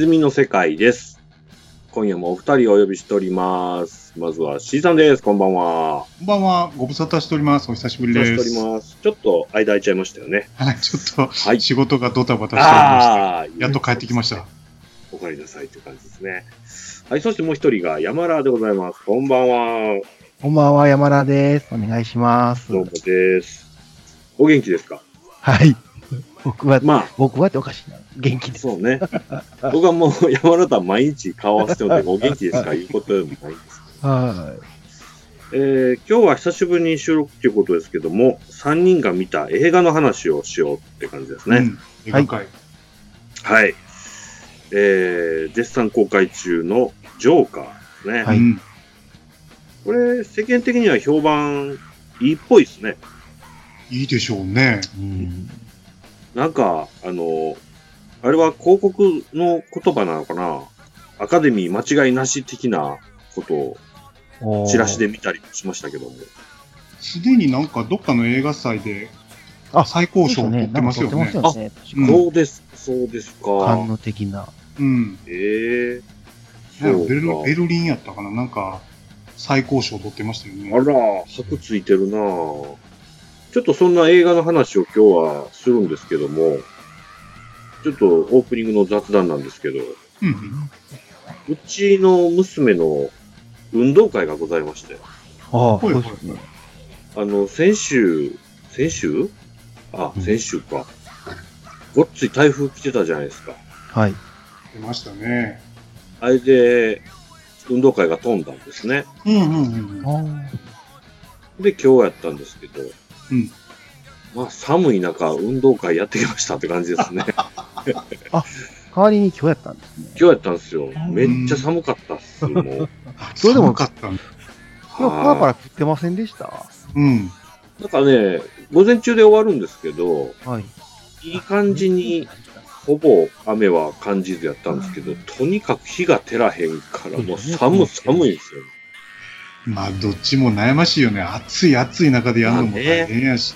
泉の世界です。今夜もお二人をお呼びしております。まずは C さんです。こんばんは。こんばんは、ご無沙汰しております。お久しぶりおです。ちょっと間空いちゃいましたよね。はい、ちょっと、はい仕事がドタバタしておりまして、やっと帰ってきました。。お帰りなさいという感じですね。はい、そしてもう一人が山田でございます。こんばんは。こんばんは、山田です。お願いします。どうもです。お元気ですか？はい。僕は、まあ、僕はっておかしいな。元気です。そうね。僕はもう山田毎日顔合わせてるので、お元気ですかいうことでもないんですはえー今日は久しぶりに収録ということですけども、3人が見た映画の話をしようって感じですね。うん。映画界。はい。えー、絶賛公開中のジョーカーですね。はいうん。これ、世間的には評判いいっぽいですね。いいでしょうね。い。うん。なんか、あの、あれは広告の言葉なのかな？アカデミー間違いなし的なことをチラシで。見たりしましたけども。すでになんかどっかの映画祭であ最高賞を取ってますよね。なんか撮ってますよね。うんそうです、そうです感か。動的な。うん。ええなんかベルベルリンやったかな？なんか最高賞を取ってましたよね。あら、箔ついてるなぁちょっとそんな映画の話を今日はするんですけども、ちょっとオープニングの雑談なんですけど、うん。うちの娘の運動会がございまして、ああ、ほいほいそうですね。あの、先週、先週？あ、うん先週か。ごっつい台風来てたじゃないですか。はい。出ましたね。あれで、運動会が飛んだんですね。うんうんうん。あで、今日やったんですけど、うんまあ、寒い中、運動会やってきましたって感じですね。代わりに今日やったんですね。今日やったんですよ。めっちゃ寒かったっす、もう。それでも寒かったんだ。今日パラパラ降ってませんでした？うん。なんかね、午前中で終わるんですけど、はい。いい感じに、ほぼ雨は感じずやったんですけど、とにかく日が照らへんから、もう寒、寒いんですよ。まあ、どっちも悩ましいよね。暑い暑い中でやるのも大変やし。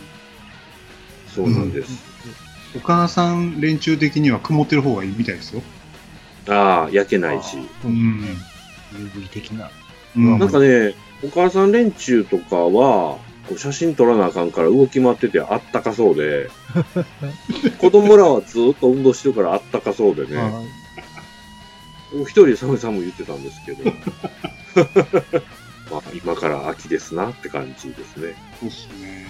そうなんです。お母さん連中的には曇ってる方がいいみたいですよ。ああ、焼けないし。うん。UV 的な。うん。なんかね、お母さん連中とかは、こう写真撮らなあかんから動き回っててあったかそうで、子供らはずっと運動してるからあったかそうでね、はいお一人で寒い寒い言ってたんですけど、まあ今から秋ですなって感じですね。そうっすね。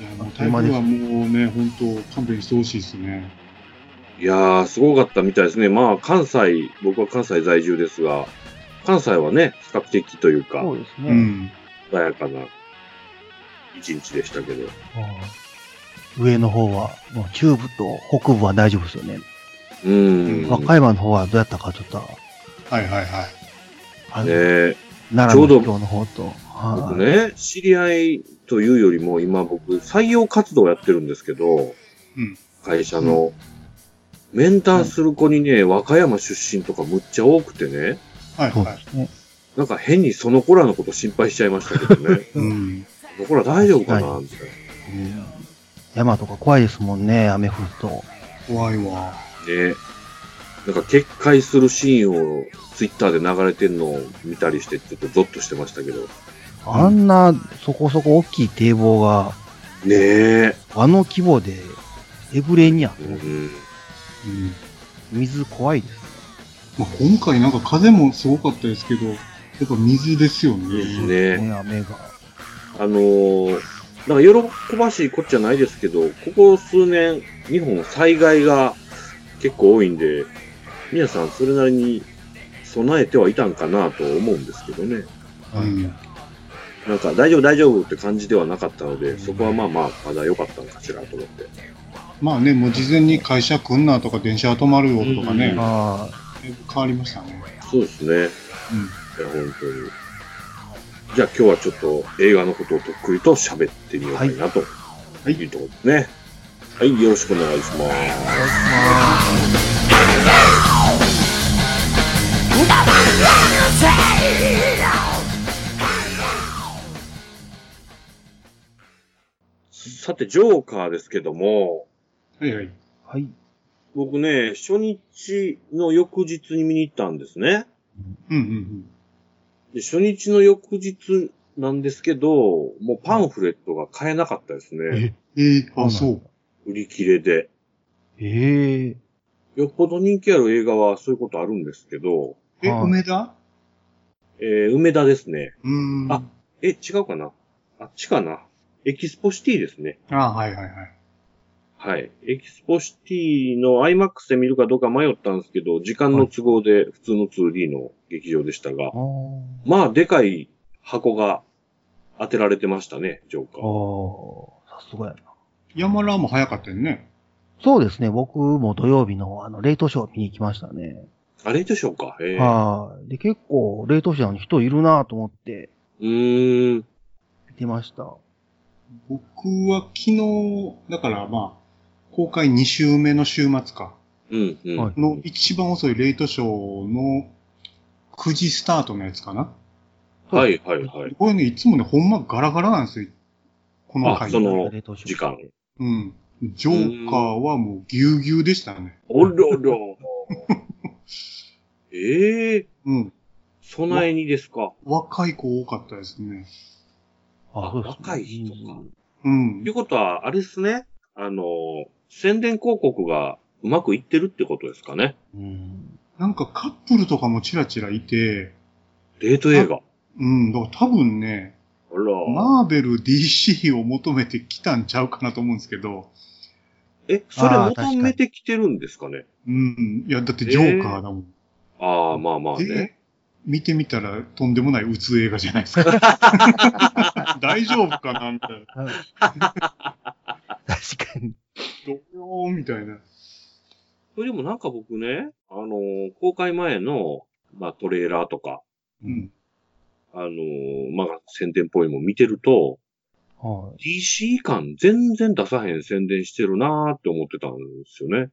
いや、もうあっという間です台風はもうね、本当勘弁してほしいですね。いやー、すごかったみたいですね。まあ関西、僕は関西在住ですが、関西はね、比較的というかそ、うですね。うん。穏やかな一日でしたけど。うん上の方は、もう中部と北部は大丈夫ですよね。うーん。和歌山の方はどうやったかちょっと、はいはいはい。あのね奈良ちょうどの今日の方と。はい僕ね、知り合いというよりも今僕採用活動やってるんですけど、うん会社の、面談する子にね、和歌山出身とかむっちゃ多くてね、はいはい。なんか変にその子らのこと心配しちゃいましたけどね。うん。その子ら大丈夫かなみたいうん山とか怖いですもんね、雨降ると。怖いわ。な。ね。なんか決壊するシーンをツイッターで流れてるのを見たりして、ちょっとゾッとしてましたけど。あんなそこそこ大きい堤防が、ねえ。あの規模で、エブレにある、うん。うん。水怖いですね。まあ、今回なんか風もすごかったですけど、やっぱ水ですよですね。ね。ね雨が。あのー、なんか喜ばしいこっちゃないですけど、ここ数年、日本災害が結構多いんで、皆さんそれなりに備えてはいたんかなと思うんですけどね。うん。なんか大丈夫大丈夫って感じではなかったので、そこはまあまあまだ良かったのかしらと思って。まあね、もう事前に会社来んなとか電車止まるよとかね、うんあ変わりましたね。そうですね。いうん。や、本当に。じゃあ今日はちょっと映画のことをとっくりと喋ってみようかなと。はいいうところですね。はい、よろしくお願いします。さて、ジョーカーですけども、はいはい。あ。はい。僕ね、初日の翌日に見に行ったんですね。うんうんで初日の翌日なんですけど、もうパンフレットが買えなかったですね。うん。ええあ、そう。売り切れで。ええよっぽど人気ある映画はそういうことあるんですけど、え、はい梅田？えー、梅田ですね。うーん。あえ、違うかな？あっちかな？エキスポシティですね。あはいはいはい。はい。エキスポシティの IMAX で見るかどうか迷ったんですけど、時間の都合で普通の 2D の劇場でしたが、まあ、でかい箱が当てられてましたね、ジョーカあー。ー、さすがやな。山ラーも早かったよね。そうですね、僕も土曜日のあの、レートショー見に行きましたね。あれでしょうか？ええはい。で、結構、レートショーに人いるなと思ってうーん。見てました。僕は昨日、だからまあ、公開2週目の週末か。うん、うん。はいの一番遅いレイトショーの9時スタートのやつかな。はい、はい、はい。これね、いつもね、ほんまガラガラなんですよ。この回。あその時間。うん。ジョーカーはもうぎゅうぎゅうでしたね。おろろ。ええうん。備えにですか？若い子多かったですね。あ、そうですね若い人かうんという。ことは、あれですね。あの、宣伝広告がうまくいってるってことですかね。うん。なんかカップルとかもちらちらいて、デート映画。うん、だから多分ね、あら。マーベル DC を求めてきたんちゃうかなと思うんですけど、え、それ求めてきてるんですかね？うん。いや、だってジョーカーだもん。ああ、まあまあでね。見てみたらとんでもない鬱映画じゃないですか。大丈夫かなみたいな。確かに。どうよみたいな。それでもなんか僕ね、あのー公開前の、まあトレーラーとか、うん。あのーまあ宣伝っぽいもん見てると、はい。DC 感全然出さへん宣伝してるなーって思ってたんですよね。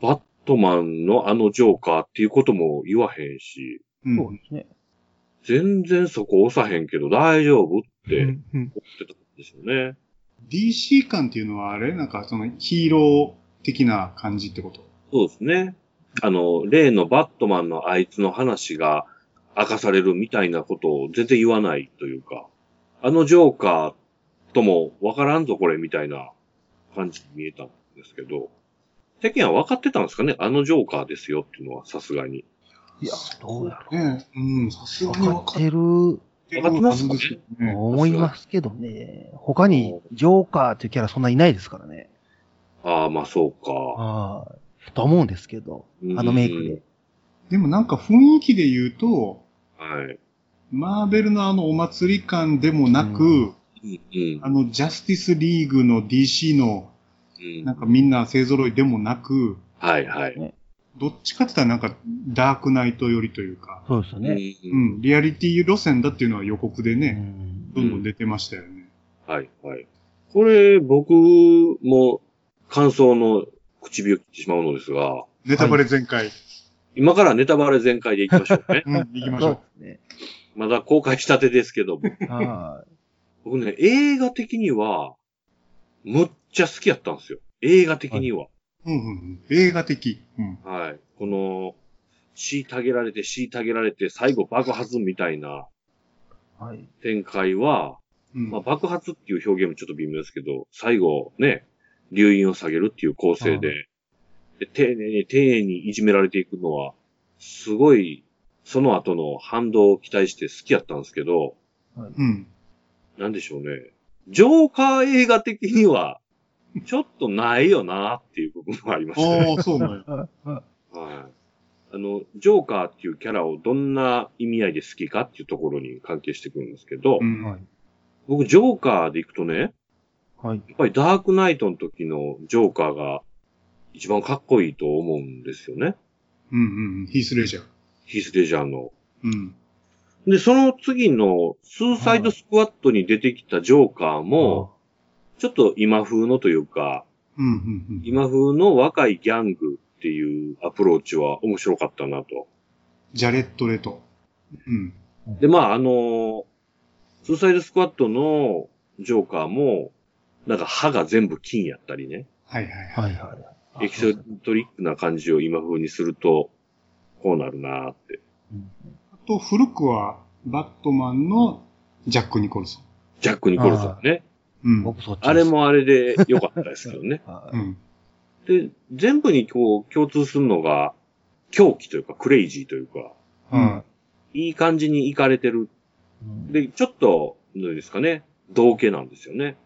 バットマンのあのジョーカーっていうことも言わへんし、うん。そうですね。全然そこ押さへんけど大丈夫って思うんうんってたんですよね。DC 感っていうのはあれ？なんかそのヒーロー的な感じってこと？そうですね。あの、例のバットマンのあいつの話が明かされるみたいなことを全然言わないというか、あのジョーカーともわからんぞこれみたいな感じに見えたんですけど、世間は分かってたんですかね？あのジョーカーですよっていうのはさすがに。いや、どうやろねうん、さすう。がに分かってる分かってますか。思いますけどね。他にジョーカーっていうキャラそんないないですからね。ああ、まあそうか。はい。と思うんですけど、うんあのメイクで。でもなんか雰囲気で言うと、はい。マーベルのあのお祭り感でもなく、ううん。うんあのジャスティスリーグの DC のうんなんかみんな勢揃いでもなく、はいはい。どっちかって言ったらなんかダークナイト寄りというか、そうですよね。ううんん、リアリティ路線だっていうのは予告でうね、んどんどん出てましたよね。はいはい。これ、僕も感想の唇を切ってしまうのですが、ネタバレ全開。今からネタバレ全開でいきましょうね。うん、行きましそょうね。まだ公開したてですけども。は僕ね、映画的には、むっちゃ好きやったんですよ。映画的には。う。うんうんうん。映画的。うん。はい。この、虐げられて虐げられて最後爆発みたいない。はい。展開は、うん。まあ、爆発っていう表現もちょっと微妙ですけど、最後ね、留飲を下げるっていう構成で、で丁寧に丁寧にいじめられていくのは、すごい、その後の反動を期待して好きやったんですけど、うん。なんでしょうね。ジョーカー映画的には、ちょっとないよなっていう部分もありましたね。ああ、そうなんや。は いはい。あの、ジョーカーっていうキャラをどんな意味合いで好きかっていうところに関係してくるんですけど、うん。はい。僕、ジョーカーで行くとね、はい。やっぱりダークナイトの時のジョーカーが一番かっこいいと思うんですよね。うんうん。ヒースレジャー。ヒース・レジャーの。うん。で、その次のスーサイドスクワットに出てきたジョーカーも、ちょっと今風のというか、うんうんうん。今風の若いギャングっていうアプローチは面白かったなと。ジャレット・レト。うん。で、まあ、あの、スーサイドスクワットのジョーカーも、なんか歯が全部金やったりね。はいはいあはい。はいはい。エキセトリックな感じを今風にすると、こうなるなーって。うんあと、古くは、バットマンのジャック・ニコルソン。ジャック・ニコルソンね。うん。僕そっちです。あれもあれで良かったですけどね。はい。うん。で、全部にこう共通するのが、狂気というか、クレイジーというか、はいい感じに行かれてる。うんで、ちょっと、どうですかね、道家なんですよね。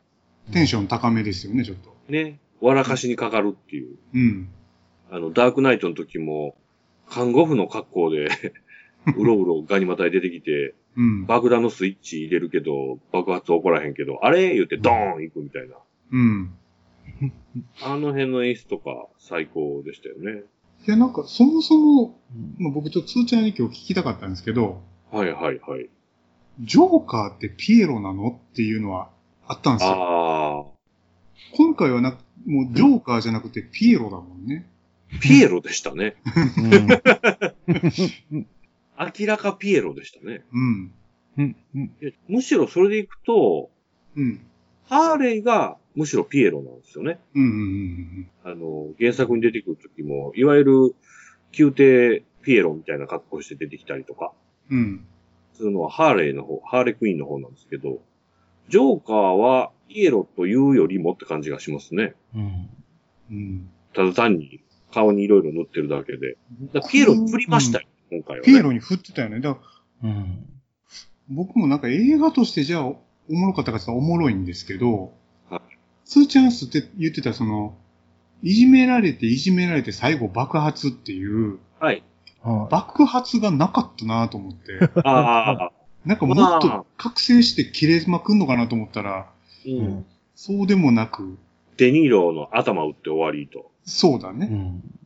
テンション高めですよね、ちょっと。ね。笑かしにかかるっていう。うん。あの、ダークナイトの時も、看護婦の格好で、うろうろガニ股に出てきて、うん。爆弾のスイッチ入れるけど、爆発起こらへんけど、あれ？言ってドーン行くみたいな。うん。あの辺の演出とか最高でしたよね。いや、なんか、そもそも、うんまあ、僕ちょっと通ちゃんに今日聞きたかったんですけど、はいはいはい。ジョーカーってピエロなの？っていうのはあったんですよ。あ今回はな、もうジョーカーじゃなくてピエロだもんね。ー、ピエロでしたね。うん明らかピエロでしたね。うん。うんうんいやむしろそれでいくと、うん。ハーレーがむしろピエロなんですよね。うんうんうんあの、原作に出てくる時も、いわゆる宮廷ピエロみたいな格好して出てきたりとか、うん。うん。するのはハーレーの方、ハーレークイーンの方なんですけど、ジョーカーはピエロというよりもって感じがしますね。うんうん。ただ単に顔にいろいろ塗ってるだけで。だからピエロ振りましたよ、今回は、ね。ピエロに振ってたよね。だからうん僕もなんか映画としてじゃあおもろかったかって言ったらおもろいんですけど、はいツーチャンスって言ってたその、いじめられていじめられて最後爆発っていう、はい。はい爆発がなかったなと思って、ああ、なんかもっまあと覚醒して切れまくんのかなと思ったら、う。うんんそうでもなく、デニーロの頭打って終わりと。そうだね。うん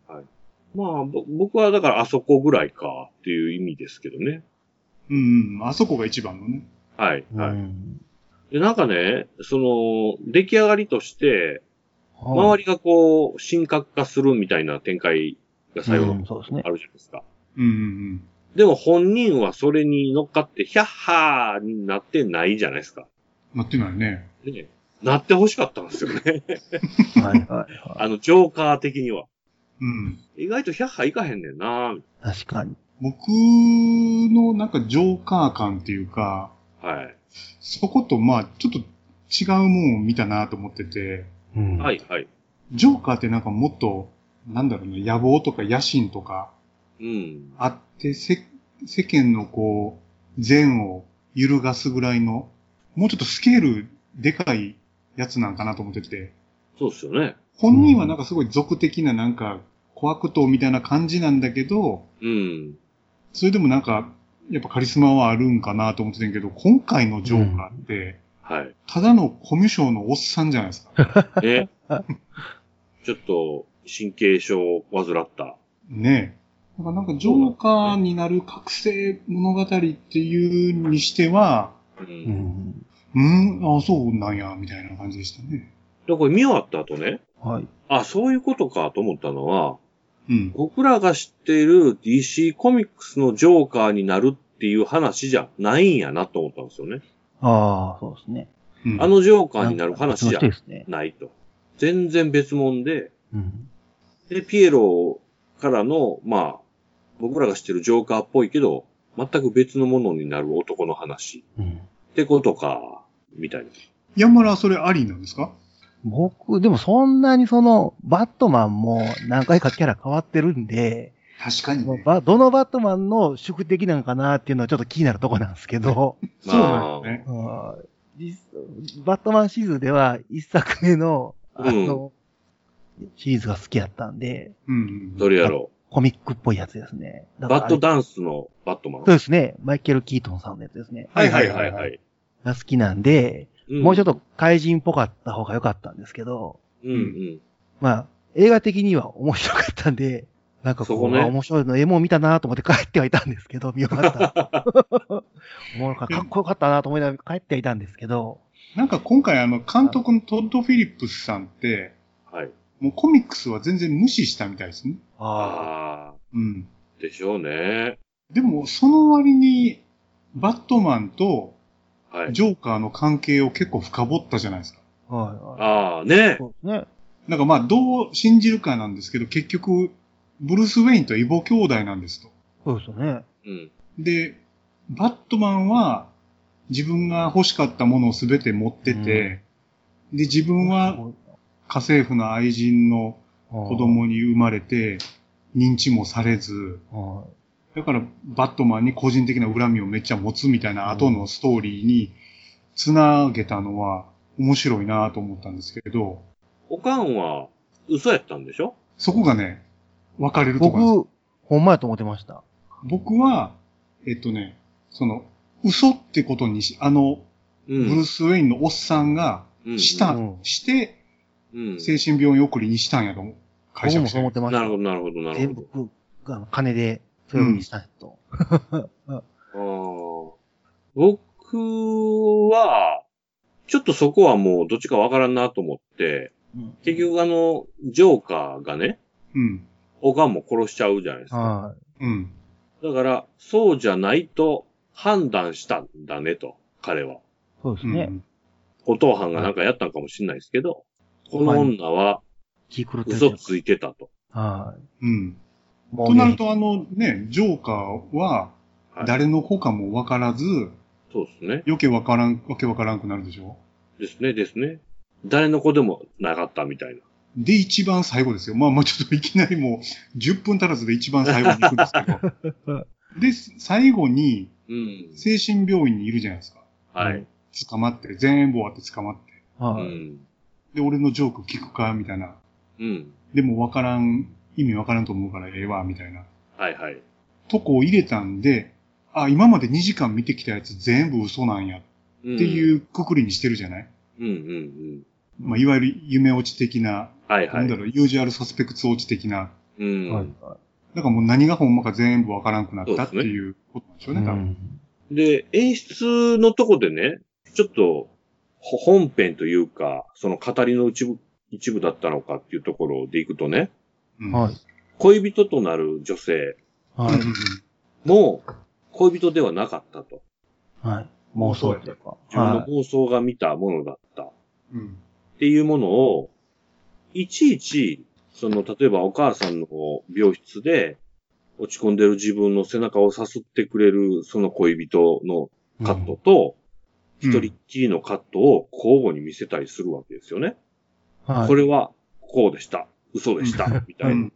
まあ、ぼ僕はだからあそこぐらいかっていう意味ですけどね。うん、うん、あそこが一番のね。はい、はい。うんで、なんかね、その、出来上がりとして、周はいりがこう、神格化するみたいな展開が最後のうんそうですねあ。るじゃないですか。うん、うん、でも本人はそれに乗っかって、ヒャッハーになってないじゃないですか。うん。なってないね。ね、なって欲しかったんですよね。はいはいは あの、ジョーカー的には。うん。意外とヒャッハーいかへんねんな。い。確かに。僕のなんかジョーカー感っていうか、はい。そことまあちょっと違うもんを見たなと思ってて、うんはい、はい。ジョーカーってなんかもっと、なんだろうな、野望とか野心とかうん。あって、せ世間のこう、善を揺るがすぐらいの、もうちょっとスケールでかいやつなんかなと思ってて、そうですよね。本人はなんかすごい俗的ななんか、小悪党みたいな感じなんだけど、うん。それでもなんか、やっぱカリスマはあるんかなと思ってたけど、今回のジョーカーって、はい。ただのコミュ障のおっさんじゃないですか。ね。ちょっと、神経症を患った。ねえ。だからなんかジョーカーになる覚醒物語っていうにしては、う。うんんうん、あそうなんや、みたいな感じでしたね。で、これ見終わった後ね、はい。あ、そういうことかと思ったのは、うん。僕らが知っている DC コミックスのジョーカーになるっていう話じゃないんやなと思ったんですよね。ああ、そうですね。うん、あのジョーカーになる話じゃ。ないと。全然別物で、うん。で、ピエロからの、まあ、僕らが知ってるジョーカーっぽいけど、全く別のものになる男の話。うん。ってことか、みたいな。山田はそれありなんですか？僕、でもそんなにその、バットマンも何回かキャラ変わってるんで、確かにね。ばどのバットマンの宿敵なのかなっていうのはちょっと気になるとこなんですけど、そうなんですね。うん実バットマンシリーズでは一作目の、あの、シリーズが好きやったんで、うん。どれやろコミックっぽいやつですね。バッドダンスのバットマン。そうですね。マイケル・キートンさんのやつですね。はいはいはいはい。が好きなんで、もうちょっと。と怪人っぽかった方が良かったんですけど、うんうん。まあ、映画的には面白かったんで、なんかこう、そこねあ面白いの、絵も見たなと思って帰ってはいたんですけど、見終わった。おもろかかっこよかったなと思いながら帰ってはいたんですけど、なんか今回あの、監督のトッド・フィリップスさんって、はい。もうコミックスは全然無視したみたいですね。あああ、うん。でしょうね。でも、その割に、バットマンとはい。ジョーカーの関係を結構深掘ったじゃないですか。あ、はいはい。ああ、ねそうですね。なんかまあ、どう信じるかなんですけど、結局、ブルース・ウェインとイボ兄弟なんですと。そうですよね。うん。で、バットマンは自分が欲しかったものを全て持ってて、で、自分は家政婦の愛人の子子供に生まれて、認知もされず、はだからバットマンに個人的な恨みをめっちゃ持つみたいな後のストーリーにつなげたのは面白いなと思ったんですけど、おかんは嘘やったんでしょ？そこがね、分かれいるところなんです僕、ほんまやと思ってました。僕は、えっとね、その、嘘ってことにし、あの、うブルース・ウェインのおっさんが、うんした、うんして、うん。精神病院送りにしたんやと思う。解釈してそう思ってました。なるほど、なるほど、なる全ほど。部、あの金で、そういうふうにしたいと。あー 僕は、ちょっとそこはもうどっちかわからんなと思って、うん結局あの、ジョーカーがね、うん。おかんも殺しちゃうじゃないですか。はうん。だから、そうじゃないと判断したんだねと、彼は。い。そうですね。うん。お父さんがなんかやったんかもしれないですけど、この女は嘘ついてたと。はうん。となると、あのね、ジョーカーは、はい誰の子かも分からず、そうですね。余計分からん、わけ分からんくなるでしょ？ですね、ですね。誰の子でもなかったみたいな。で、一番最後ですよ。まあ、まあちょっといきなりもう、10分足らずで一番最後に行くんですけど。で、最後に、うん。精神病院にいるじゃないですか。はい。捕まって、全部終わって捕まって。うはい。ん。で、俺のジョーク聞くかみたいな。うん。でも分からん、意味分からんと思うからええわ、みたいな。はいはい。とこを入れたんで、あ、今まで2時間見てきたやつ全部嘘なんやっうん。ていうくくりにしてるじゃない、うんうんうん。まあ、いわゆる夢落ち的な、はいはい。なんだろう、ユージュアルサスペクツ落ち的な。うん。はい。はだからもう何がほんまか全部分からんくなったっていうことなんでしょうい。ね、多分。うんで、演出のとこでね、ちょっと、ほ本編というか、その語りの一部、一部だったのかっていうところでいくとね、うんはい。恋人となる女性はいも恋人ではなかったと。はい。妄想というか。自分のは妄想が見たものだった。うん。っていうものを、いちいち、その、例えばお母さんの病室で、落ち込んでる自分の背中をさすってくれる、その恋人のい。カットと、うん一人っきりのカットを交互に見せたりするわけですよね。はい。これは、こうでした。嘘でした。みたいな。うん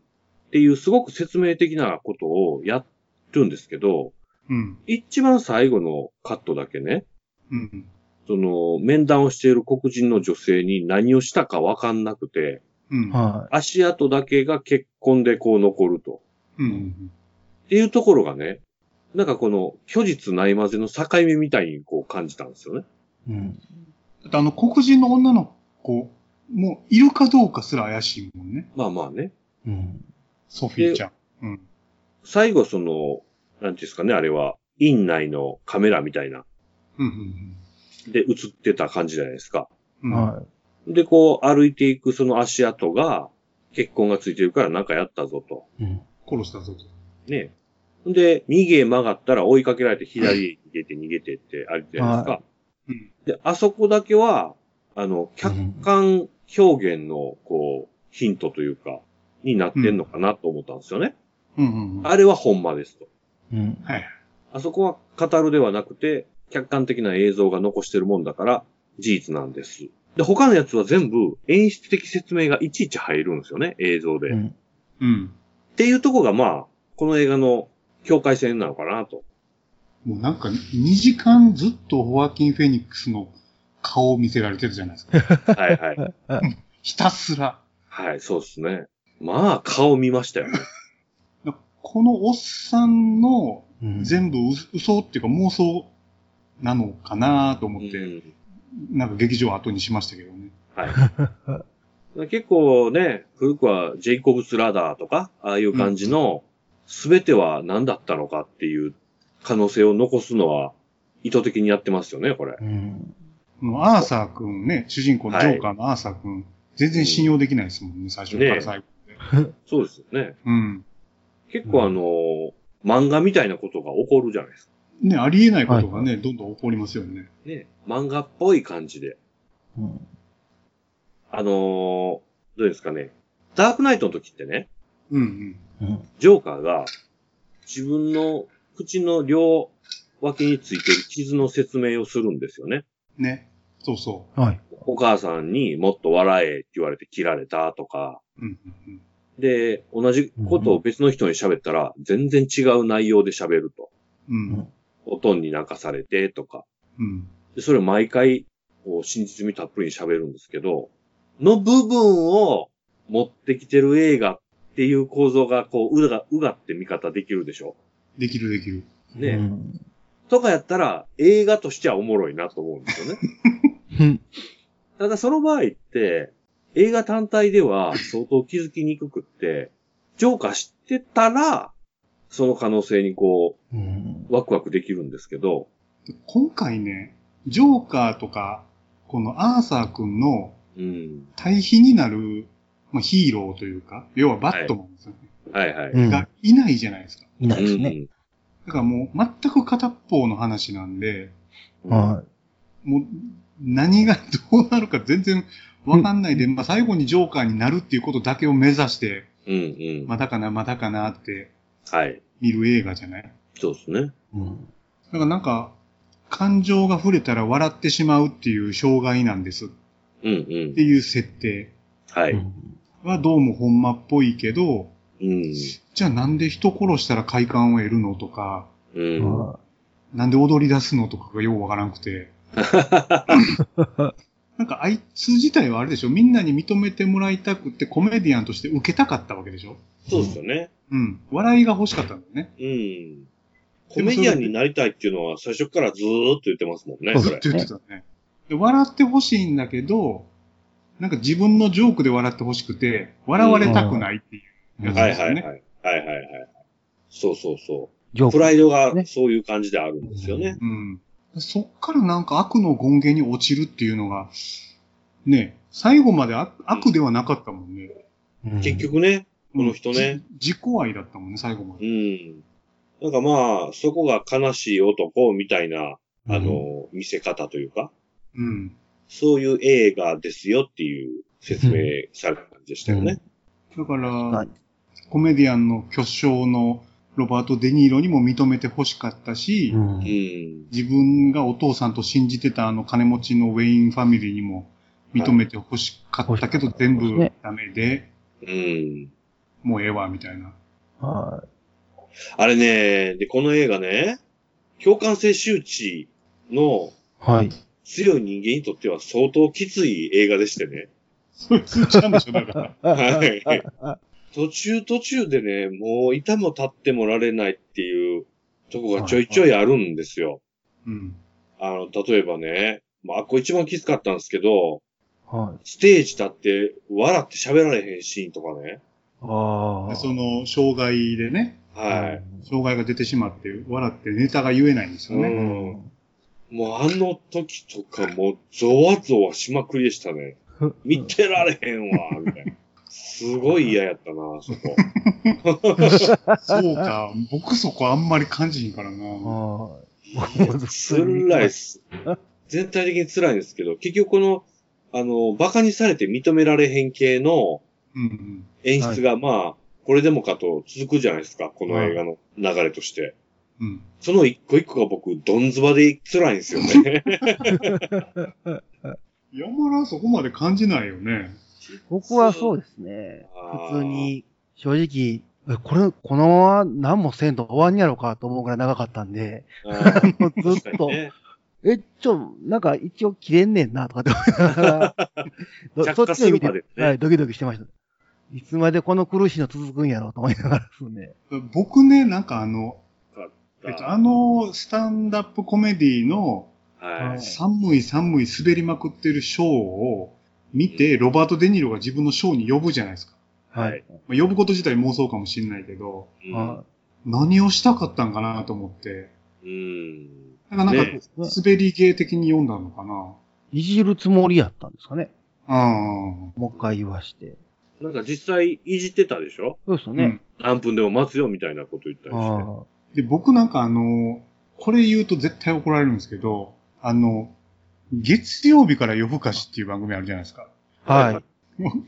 っていう、すごく説明的なことをやるんですけど、うん。一番最後のカットだけね、うん。その、面談をしている黒人の女性に何をしたかわかんなくて、うん。は足跡だけが結婚でこう残ると。うん。っていうところがね、なんかこの、虚実ないまぜの境目みたいにこう感じたんですよね。い。うん。あの黒人の女の子もいるかどうかすら怪しいもんね。まあまあね。うん。ソフィーちゃん。うん。最後その、なんていうんですかね、あれは、院内のカメラみたいな、うん。で映ってた感じじゃないですか。うん。はで、こう歩いていくその足跡が、結婚がついてるからなんかやったぞと。い。うん。殺したぞと。ね。で、右へ曲がったら追いかけられて左へ逃げて逃げてってあるじゃないですか。はうん。で、あそこだけは、あの、客観表現の、こう、ヒントというか、になってんのかなと思ったんですよね。うんうんうん。あれはほんまですと。うん。はい。あそこは語るではなくて、客観的な映像が残してるもんだから、事実なんです。で、他のやつは全部演出的説明がいちいち入るんですよね、映像で。っうん。うん。ていうとこがまあ、この映画の境界線なのかなと。もうなんか2時間ずっとホワキン・フェニックスの顔を見せられてるじゃないですか。はいはい。ひたすら。はい、そうですね。まあ、顔見ましたよね。このおっさんのうん。全部嘘嘘っていうか妄想なのかなと思って、うんなんか劇場を後にしましたけどね。はい。結構ね、古くはジェイコブスラダーとか、ああいう感じの、すべては何だったのかっていう可能性を残すのは意図的にやってますよね、これ。うん。アーサーくんね、主人公のジョーカーのアーサーくん、全然信用できないですもんね、最初から最後まで。そうですよね。うん。結構あのー漫画みたいなことが起こるじゃないですか。ね、ありえないことがね、どんどん起こりますよね。ね、漫画っぽい感じで。うん。あのーどうですかね。ダークナイトの時ってね、うんうん。うん。ジョーカーが自分の口の両脇についてる傷の説明をするんですよね。ね。そうそはい。お母さんにもっと笑えって言われて切られたとか、う。うんうんうん。で、同じことを別の人に喋ったら、全然違う内容で喋ると。うん。おとんに泣かされてとか。うん。でそれを毎回、こう、真実味たっぷりに喋るんですけど、の部分を持ってきてる映画っていう構造が、こう、うが、うがって見方できるでしょできるできる。ねうんとかやったら、映画としてはおもろいなと思うんですよね。うんただその場合って、映画単体では相当気づきにくくって、ジョーカー知ってたら、その可能性にこうんう、ワクワクできるんですけど、今回ね、ジョーカーとか、このアーサー君のうん。対比になる、まあ、ヒーローというか、要はバットマンですよね。はいはい。うんがいないじゃないですか。いないですね。だからもう全く片っ方の話なんで、うんはもう何がどうなるか全然わかんないで、まあ最後にジョーカーになるっていうことだけを目指して、うんうん。まだかな、まだかなってはい。見る映画じゃない？そうですね。い。うんだからなんか、感情が触れたら笑ってしまうっていう障害なんですっうんうんて。いう設定はい。うんはどうもほんまっぽいけど、うん。じゃあなんで人殺したら快感を得るのとか、うん。はなんで踊り出すのとかがようわからんくて。なんかあいつ自体はあれでしょ？みんなに認めてもらいたくてコメディアンとして受けたかったわけでしょ？そうですよね。うん。笑いが欲しかったんだよね。うん。コメディアンになりたいっていうのは最初からずーっと言ってますもんね。ずっと言ってたね。で笑ってほしいんだけど、なんか自分のジョークで笑ってほしくて、笑われたくないっていうはい。はいはい。はいはいはい。そうそうそう。プライドがねそういう感じであるんですよね。うん。そっからなんか悪の権限に落ちるっていうのが、ね、最後まで悪悪ではなかったもんね。うん結局ね、この人ね。じ自己愛だったもんね、最後まうで。ん。なんかまあ、そこが悲しい男みたいな、あの、見せ方というか、うん。そういう映画ですよっていう説明された感じでしたよね。だから、はいコメディアンの巨匠のロバート・デ・ニーロにも認めて欲しかったし、うんうん。自分がお父さんと信じてたあの金持ちのウェインファミリーにも認めて欲しかったけど、はい全部ダメで、うん。もうええわ、みたいな。はあれね、で、この映画ね、共感性周知のい。はい。強い人間にとっては相当きつい映画でしてね。それ通知なんでしょ、だから。はい。途中途中でね、もういたも立ってもられないっていうとこがちょいちょいあるんですよ。うん。あの、例えばね、まあ、これ一番きつかったんですけど、はい。ステージ立って笑って喋られへんシーンとかね。ああ。でその、障害でね、はい。障害が出てしまって、笑ってネタが言えないんですようね。ん。もうあの時とかもうゾワゾワしまくりでしたね。見てられへんわ、みたいな。すごい嫌やったな、そこ。そうか、僕そこあんまり感じひんからな。はい。辛いっす。全体的に辛いんですけど、結局この、あの、馬鹿にされて認められへん系のうん演出が、まあ、これでもかと続くじゃないですか、この映画の流れとして。うん。うん。その一個一個が僕、どんずばで辛いんですよね。山田はそこまで感じないよね。僕はそうですね。普通に、正直、えこれ、このまま何もせんと終わんやろかと思うぐらい長かったんで、ずっと、ねえ、ちょ、なんか一応切れんねんなとかって思いながら、ど着火するまでねはい、ドキドキしてました。いつまでこの苦しいの続くんやろうと思いながらですね。僕ね、なんかあの、よえっと、あの、スタンダップコメディのはい。寒い寒い滑りまくってるショーを見て、ロバート・デ・ニーロが自分のショーに呼ぶじゃないですか。はい。まあ、呼ぶこと自体妄想かもしれないけど、うんは何をしたかったんかなと思って、うん。だからなんか、ね滑り芸的に読んだのかな。い。いじるつもりやったんですかね。あもう一回言わして。なんか実際いじってたでしょ？あ、そうですよね。うん。何分でも待つよみたいなこと言ったりして。あで、僕なんかあの、これ言うと絶対怒られるんですけど、あの、月曜日から夜更かしっていう番組あるじゃないですか。あはい。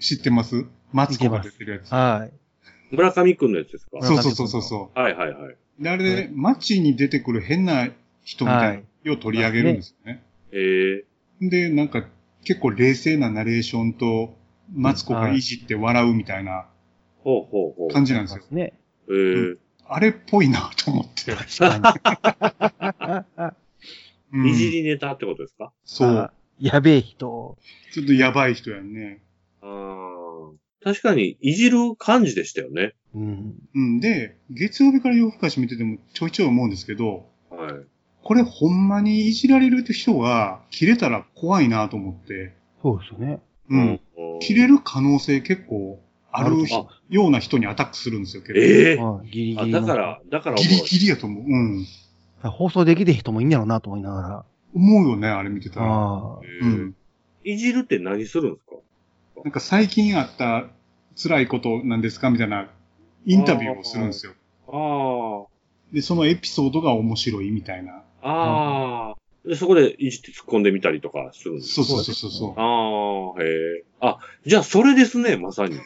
知ってます？マツコが出てるやつ。はい。村上くんのやつですか？そうそうそうそうそはいはいはい。あれで、街に出てくる変な人みたいなのを取り上げるんですよね。ええで、なんか、結構冷静なナレーションと、マツコがいじって笑うみたいなほうほうほう。感じなんですよ。ね。ええあれっぽいなと思って。確かうんいじりネタってことですか？そう。あやべえ人を。ちょっとやばい人やんね。ああ。確かに、いじる感じでしたよね。うん。うん。で、月曜日から夜更かし見ててもちょいちょい思うんですけど、はい。これほんまにいじられる人が切れたら怖いなと思って、そうですよね。うん。切れる可能性結構あるあような人にアタックするんですよ、結構。ええはいギリギあ、リの。だから、だからおもギリギリやと思う。うん。放送できて人もいいんやろうなと思いながら。思うよね、あれ見てたら。うん。いじるって何するんですか？なんか最近あった辛いことなんですかみたいなインタビューをするんですよ。あで、そのエピソードが面白いみたいな。あ。ああ。で、そこでいじって突っ込んでみたりとかするんですそうそうそうそうそう。ああ、へえ。あ、じゃあそれですね、まさに。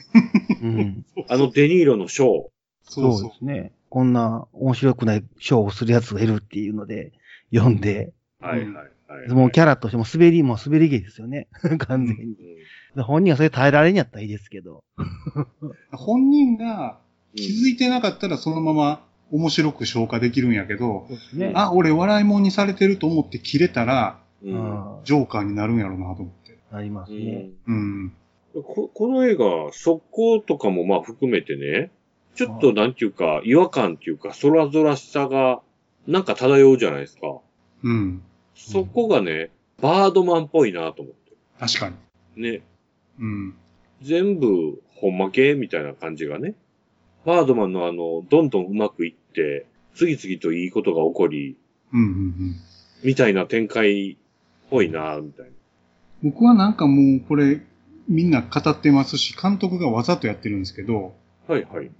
うん。あのデニーロのショー。そうそうそうですね。こんな面白くないショーをする奴がいるっていうので、読んで、はいはいはい。もうキャラとしても滑り、もう滑り芸ですよね。完全に。うんで本人がそれ耐えられんやったらいいですけど。本人が気づいてなかったらそのまま面白く消化できるんやけど、そうですね。あ、俺笑い物にされてると思って切れたら、うん。あジョーカーになるんやろうなと思って。あ、ありますね。うん。ここの映画、速攻とかもまあ含めてね、ちょっとなんていうか、違和感っていうか、空空しさが、なんか漂うじゃないですか。うん。そこがね、バードマンっぽいなと思っ確かに。て。ね。うん。全部、ほんま系みたいな感じがね。バードマンのあの、どんどんうまくいって、次々といいことが起こり、うんうんうん。みたいな展開っぽいなみたいな。僕はなんかもうこれみんな語ってますし、監督がわざとやってるんですけど、はいはい。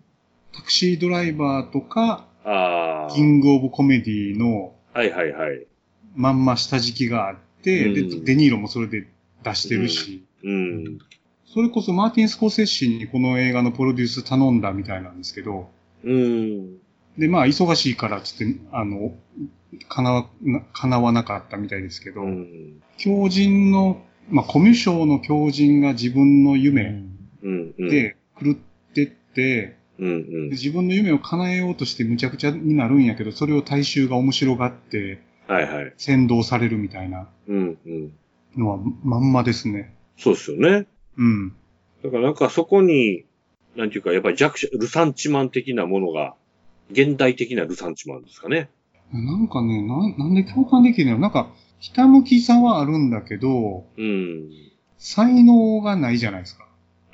タクシードライバーとか、ああ。キングオブコメディのはいはいはい。まんま下敷きがあって、うんで、デニーロもそれで出してるし、うん。それこそマーティン・スコセッシにこの映画のプロデュース頼んだみたいなんですけど、うん。で、まあ、忙しいから、つって、あの、叶わ、叶わなかったみたいですけど、うん。狂人の、まあ、コミュ障の狂人が自分のう夢んうん。うん。で狂ってって、うんうんで。自分の夢を叶えようとしてむちゃくちゃになるんやけど、それを大衆が面白がって、はいはい。先導されるみたいなうんうん。のはまんまですね。そうですよね。うん。だからなんかそこに、なんていうか、やっぱり弱者、ルサンチマン的なものが、現代的なルサンチマンですかね。なんかね、なんなんで共感できるの？なんか、ひたむきさはあるんだけど、うん。才能がないじゃないですか。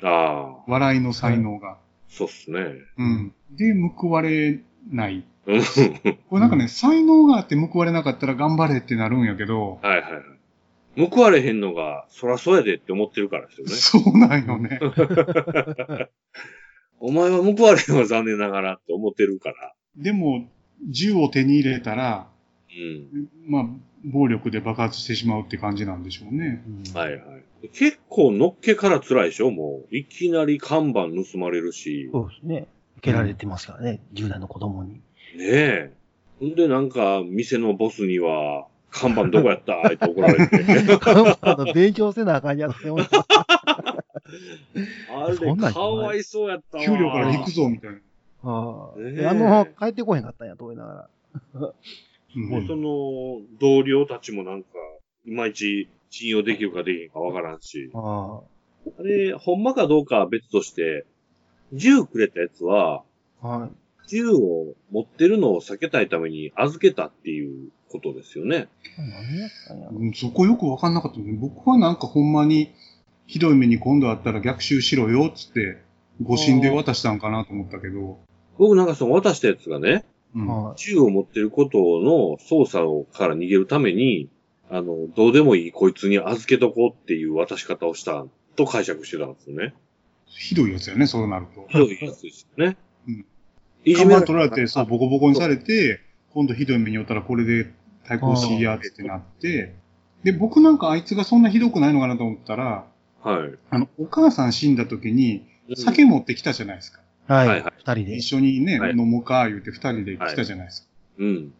ああ、笑いの才能が。そうっすね。うん。で、報われない。うん。これなんかね、才能があって報われなかったら頑張れってなるんやけど、はいはいはい。報われへんのが、そらそうやでって思ってるからですよね。そうなんよね。お前は報われへんのは残念ながらって思ってるから。でも、銃を手に入れたら、うん。まあ、暴力で爆発してしまうって感じなんでしょうね。うんはいはい。結構のっけから辛いでしょ？もう。いきなり看板盗まれるし。そうですね。受けられてますからね、10代の子供に。ねえ。ほんでなんか、店のボスには、看板どこやった？って怒られて。あの勉強せなあかんやろね。俺あれ、かわいそうやったわ。給料から引くぞ、みたいな。ああねあの、帰ってこへんかったんやと思いながら。うんもうその、同僚たちもなんか、いまいち信用できるかできへんかわからんし。ああれ、ほんまかどうかは別として、銃くれたやつは、あ。はい。銃を持ってるのを避けたいために預けたっていうことですよね。何やったんやろ。うんそこよくわかんなかったね。僕はなんかほんまに、ひどい目に今度あったら逆襲しろよ、つって、誤信で渡したんかなと思ったけど。僕なんかその渡したやつがね、うん。はい。銃を持ってることの操作をから逃げるために、あの、どうでもいいこいつに預けとこうっていう渡し方をしたと解釈してたんですよね。ひどいやつやね、そうなると。ひどいやつですよね。うんいじめ取られて、そう、ボコボコにされて、今度ひどい目に遭ったらこれで対抗しやってなって、で、僕なんかあいつがそんなひどくないのかなと思ったら、はい。あの、お母さん死んだ時に、うん酒持ってきたじゃないですか。はい。二人で一。緒にね、はい飲もうか、言うて二人で来たじゃないですか。うん。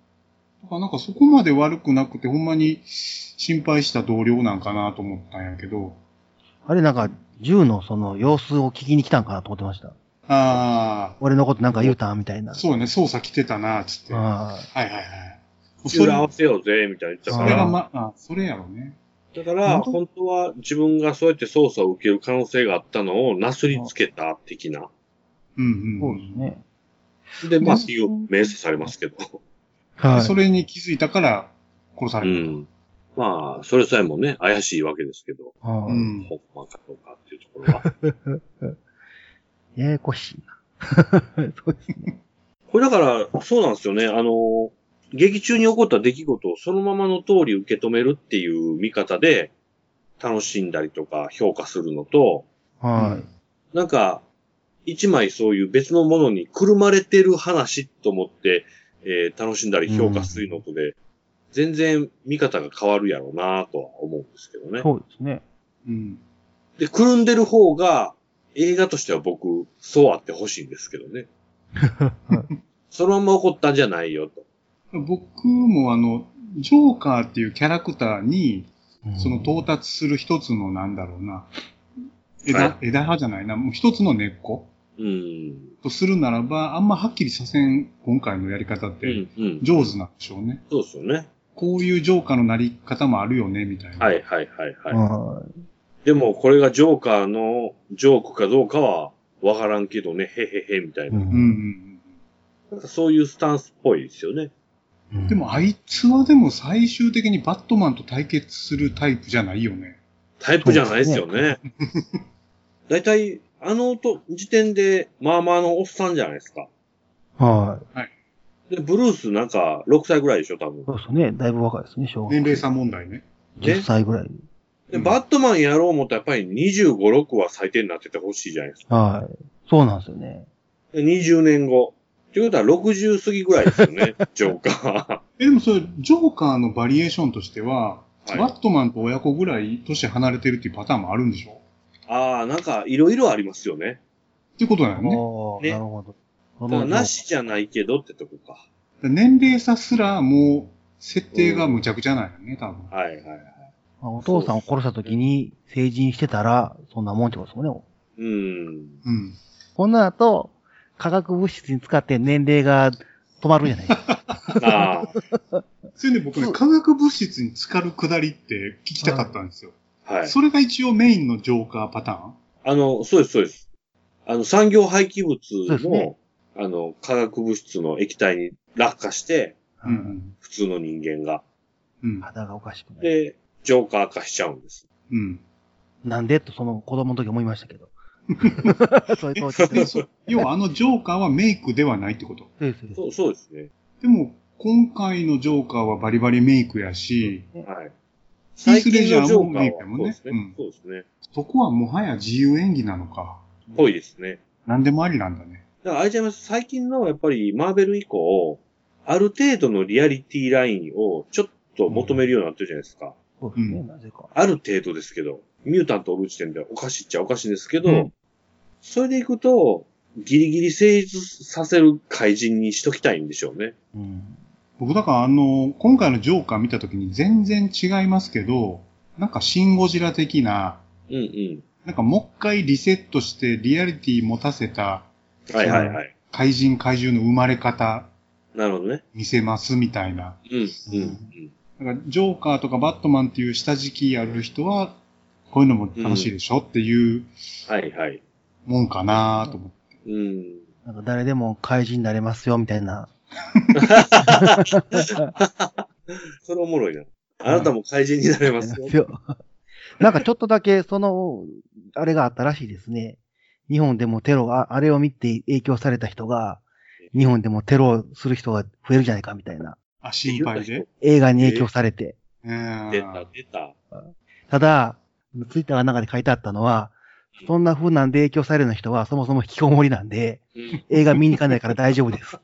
だからなんかそこまで悪くなくて、ほんまに心配した同僚なんかなと思ったんやけど、あれなんか、銃のその様子を聞きに来たんかなと思ってました。あ俺のことなんか言うたんみたいなあ、。そうね、捜査来てたな、つって。はいあはいはい。口裏合わせようぜ、みたいな言ってたそから。れがま、あ、それやろうね。だから、本当？は自分がそうやって捜査を受ける可能性があったのをなすりつけた的な。うんそううん。ですね。で、まあ、ねっていう明示されますけど。はい。それに気づいたから殺さうれた。ん。まあ、それさえもね、怪しいわけですけど、はいうん。ほんまかどうかっていうところは。ややこしいな。そうですね。これだから、そうなんですよね。あの、劇中に起こった出来事をそのままの通り受け止めるっていう見方で楽しんだりとか評価するのと、はい。なんか、一枚そういう別のものにくるまれてる話と思って、えー楽しんだり評価するのとで、全然見方が変わるやろうなとは思うんですけどね。そうですね。うん。で、くるんでる方が映画としては僕、そうあってほしいんですけどね。そのまま起こったんじゃないよと。僕もあの、ジョーカーっていうキャラクターに、うんその到達する一つのなんだろうな、枝、はい枝葉じゃないな、もう一つの根っこうん。とするならば、あんまはっきりさせん今回のやり方っうてん。うん。上手なんでしょうね。そうですよね。こういうジョーカーのなり方もあるよね、みたいな。はいはいはいはい。はいでも、これがジョーカーのジョークかどうかはわからんけどね、へへへみたいな。ううんうんなんかそういうスタンスっぽいですよね。うん。でもあいつはでも最終的にバットマンと対決するタイプじゃないよね。タイプじゃないですよね。だいたい、あのと時点で、まあまあのおっさんじゃないですか。はで、ブルースなんか6歳ぐらいでしょ、多分い。。そうですね。だいぶ若いですね、小学年齢差問題ね。10歳ぐらい。で、バットマンやろう思ったらやっぱり25、6は最低になっててほしいじゃないですか。はい。そうなんですよね。で20年後。っていうことは60過ぎぐらいですよね、ジョーカえ、でもそれ、ジョーカーのバリエーションとしては、はいバットマンと親子ぐらい年離れてるっていうパターンもあるんでしょ？ー。ああ、なんかいろいろありますよね。っていうことだよね。ああ、ねなるほど。そだからのなしじゃないけどってとこか。年齢差すらもう、設定が無茶苦茶なんよね、多分。はいはいはい。まあお父さんを殺した時に成人してたら、そんなもんってことですもんね。うん。うん。この後、化学物質に使って年齢が止まるじゃないですか。ああ、それで僕ね、化学物質に浸かるくだりって聞きたかったんですよ。はい。それが一応メインのジョーカーパターン？あの、そうです、そうです。あの、産業廃棄物の、ねあの、化学物質の液体に落下して、うんうん。普通の人間が。うん。肌がおかしくない。で、ジョーカー化しちゃうんです。うん。なんでとその子供の時思いましたけど。そういう要はあのジョーカーはメイクではないってこと？そうですそうですそう、そうですね。でも、今回のジョーカーはバリバリメイクやし、はい。最近のジョーカーはそうですね。うんそうですね。そこはもはや自由演技なのか。ぽいですね。何でもありなんだね。だから、あれちゃいます。最近のやっぱりマーベル以降、ある程度のリアリティラインをちょっと求めるようになってるじゃないですか。そうですね、うんなぜか。ある程度ですけど、ミュータントおる時点でおかしいっちゃおかしいんですけど、うんそれでいくと、ギリギリ成立させる怪人にしときたいんでしょうね。うん。僕だからあの、今回のジョーカー見たときに全然違いますけど、なんかシンゴジラ的な、うんうん。なんかもう一回リセットしてリアリティ持たせたはいはいはい。怪人怪獣の生まれ方なるほどね。見せますみたいな。うんうんうん。だからジョーカーとかバットマンっていう下敷きある人は、こういうのも楽しいでしょっていうはいはい。もんかなと思って。うん。なんか誰でも怪人になれますよ、みたいな。それおもろいな。あなたも怪人になれますよ。よなんかちょっとだけ、その、あれがあったらしいですね。日本でもテロ、ああれを見て影響された人が、日本でもテロをする人が増えるんじゃないかみたいな。あ、心配で？映画に影響されて。うん出た、出た。ただ、ツイッターの中で書いてあったのは、そんな風なんで影響される人はそもそも引きこもりなんで、うん映画見に行かないから大丈夫です。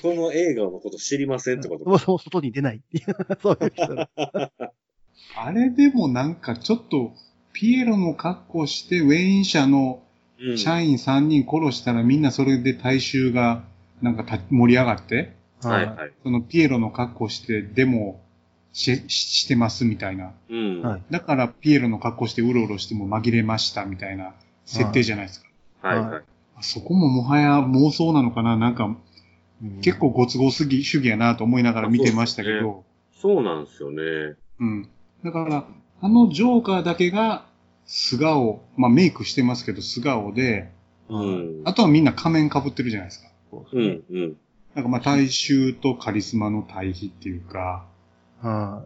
この映画のこと知りませんってことそもそも外に出ないっていう、そういう人が。あれでもなんかちょっと、ピエロの格好して、ウェイン社のうん社員3人殺したらみんなそれで大衆がなんかた盛り上がって、はいはい。そのピエロの格好してデモしししてますみたいな。うん。はいだからピエロの格好してうろうろしても紛れましたみたいな設定じゃないですか。はいはい。そこももはや妄想なのかな？なんかうん結構ご都合主義主義やなと思いながら見てましたけど、そうなんですよね。うん。だから、あのジョーカーだけが素顔、まあメイクしてますけど素顔で、うん。あとはみんな仮面被ってるじゃないですか。うん。うん。なんかまあ大衆とカリスマの対比っていうか、は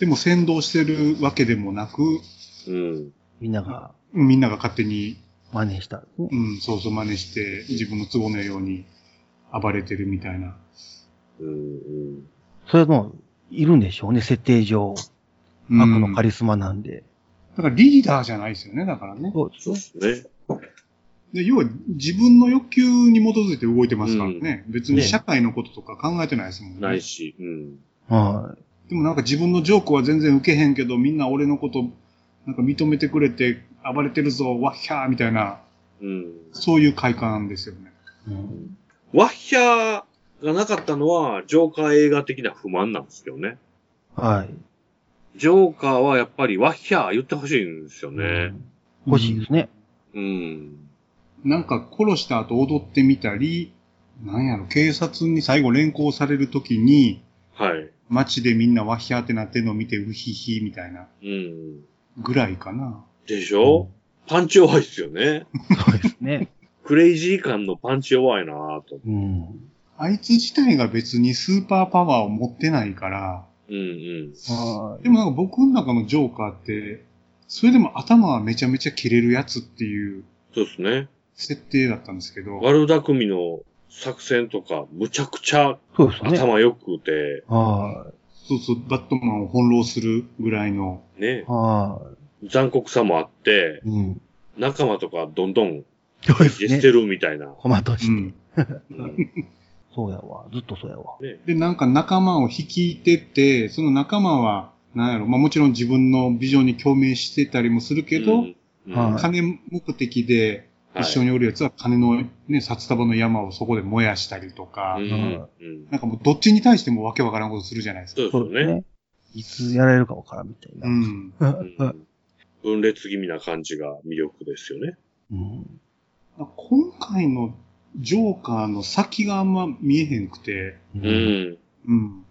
でも先導してるわけでもなく、うん。い。みんながみんなが勝手に、真似したね。うん、そうそう真似して自分の都合のように暴れてるみたいな。うん。うん。それも、いるんでしょうね、設定上。うん悪のカリスマなんで。だからリーダーじゃないですよね、だからね。そうですそうねで。要は自分の欲求に基づいて動いてますからね。別に社会のこととか考えてないですもんね。ないし。うん。はでもなんか自分のジョークは全然受けへんけど、みんな俺のことなんか認めてくれて暴れてるぞ、わっひゃーみたいな、うん。そういう快感ですよね。い。うんワッヒャーがなかったのは、ジョーカー映画的な不満なんですよね。はい。ジョーカーはやっぱりワッヒャー言ってほしいんですよね。欲しいですね。うん。なんか殺した後踊ってみたり、なんやろ、警察に最後連行されるときに、はい。街でみんなワッヒャーってなってんのを見て、ウヒヒみたいなうん。ぐらいかな。でしょ、パンチ弱いですよね。そうですね。クレイジー感のパンチ弱いなぁと。うん。あいつ自体が別にスーパーパワーを持ってないから、うんうん。はでもなんか僕の中のジョーカーって、それでも頭はめちゃめちゃ切れるやつっていうそうですね。設定だったんですけど、悪巧みの作戦とか、むちゃくちゃい。そうですね。頭良くて、はそうそう、バットマンを翻弄するぐらいの、ねい。、は残酷さもあって、い。うん。仲間とかどんどんそうですね。消してるみたいな。コマとして。うん。う んそうやわ。ずっとそうやわ。ねで、なんか仲間を率いてて、その仲間は、なんやろ、まあもちろん自分のビジョンに共鳴してたりもするけど、うんうんはい金目的ではい一緒におるやつは金のね、札束の山をそこで燃やしたりとか、うんうんなんかもうどっちに対してもわけわからんことするじゃないですか。そうですよね。。いつやられるかわからんみたいな。うん。うん分裂気味な感じが魅力ですよね。うん。今回のジョーカーの先があんま見えへんくて、う。うんん。うん。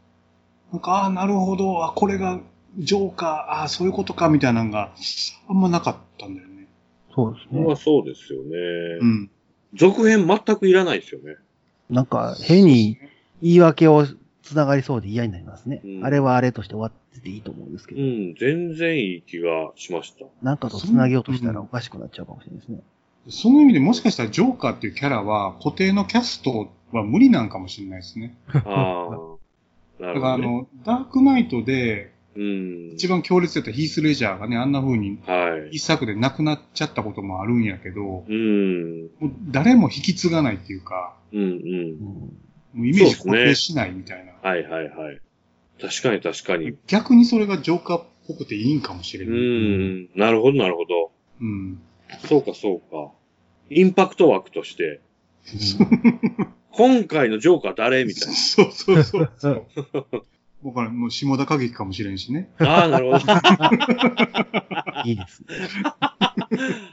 なんか、ああ、なるほど、あ、これがジョーカー、ああ、そういうことか、みたいなのがあんまなかったんだよね。そうですねま。あそうですよね。うん。続編全くいらないですよね。なんか、変に言い訳をつながりそうで嫌になりますね。うんあれはあれとして終わってていいと思うんですけど、うん、全然いい気がしました。なんかとつなげようとしたらおかしくなっちゃうかもしれないですね。その意味でもしかしたらジョーカーっていうキャラは固定のキャストは無理なんかもしれないですね。ああ。なだからあ。の、ダークナイトでうん。一番強烈だったヒース・レジャーがね、あんな風にはい。一作で亡くなっちゃったこともあるんやけど、うん。もう誰も引き継がないっていうか、うんうん。うん。もうイメージ固定しないみたいな。はいはいはい。確かに確かに。逆にそれがジョーカーっぽくていいんかもしれうない。ん。なるほどなるほど。うん。そうかそうか。インパクト枠として、今回のジョーカー誰みたい そうそうそうそう。だからもう下田歌劇かもしれんしね。な。ああ、なるほど。いいですね。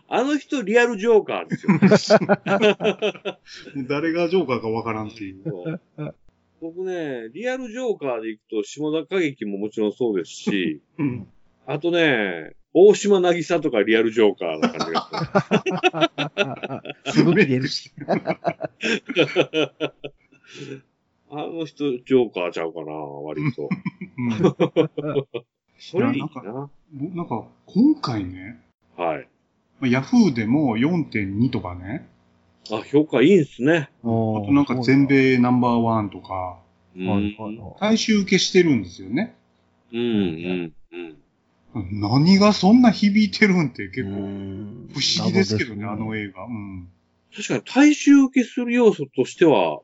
あの人リアルジョーカーですよ。も う誰がジョーカーかわからんっていう。僕ね、リアルジョーカーで行くと、下田歌劇ももちろんそうですし、うん。あとね、大島渚とかリアルジョーカーな感じがする。すぐ見れるし。あの人、ジョーカーちゃうかな、割と。うん それいいな。なんか、今回ね、はい。まあヤフーでも4.2とかね、あ、評価いいんすね。あとなんか全米ナンバーワンとか、大衆受けしてるんですよね。うん、うん、うん。何がそんな響いてるんって結い。構うん不思議ですけどね、あの絵。映画。うん。確かに大衆受けする要素としては、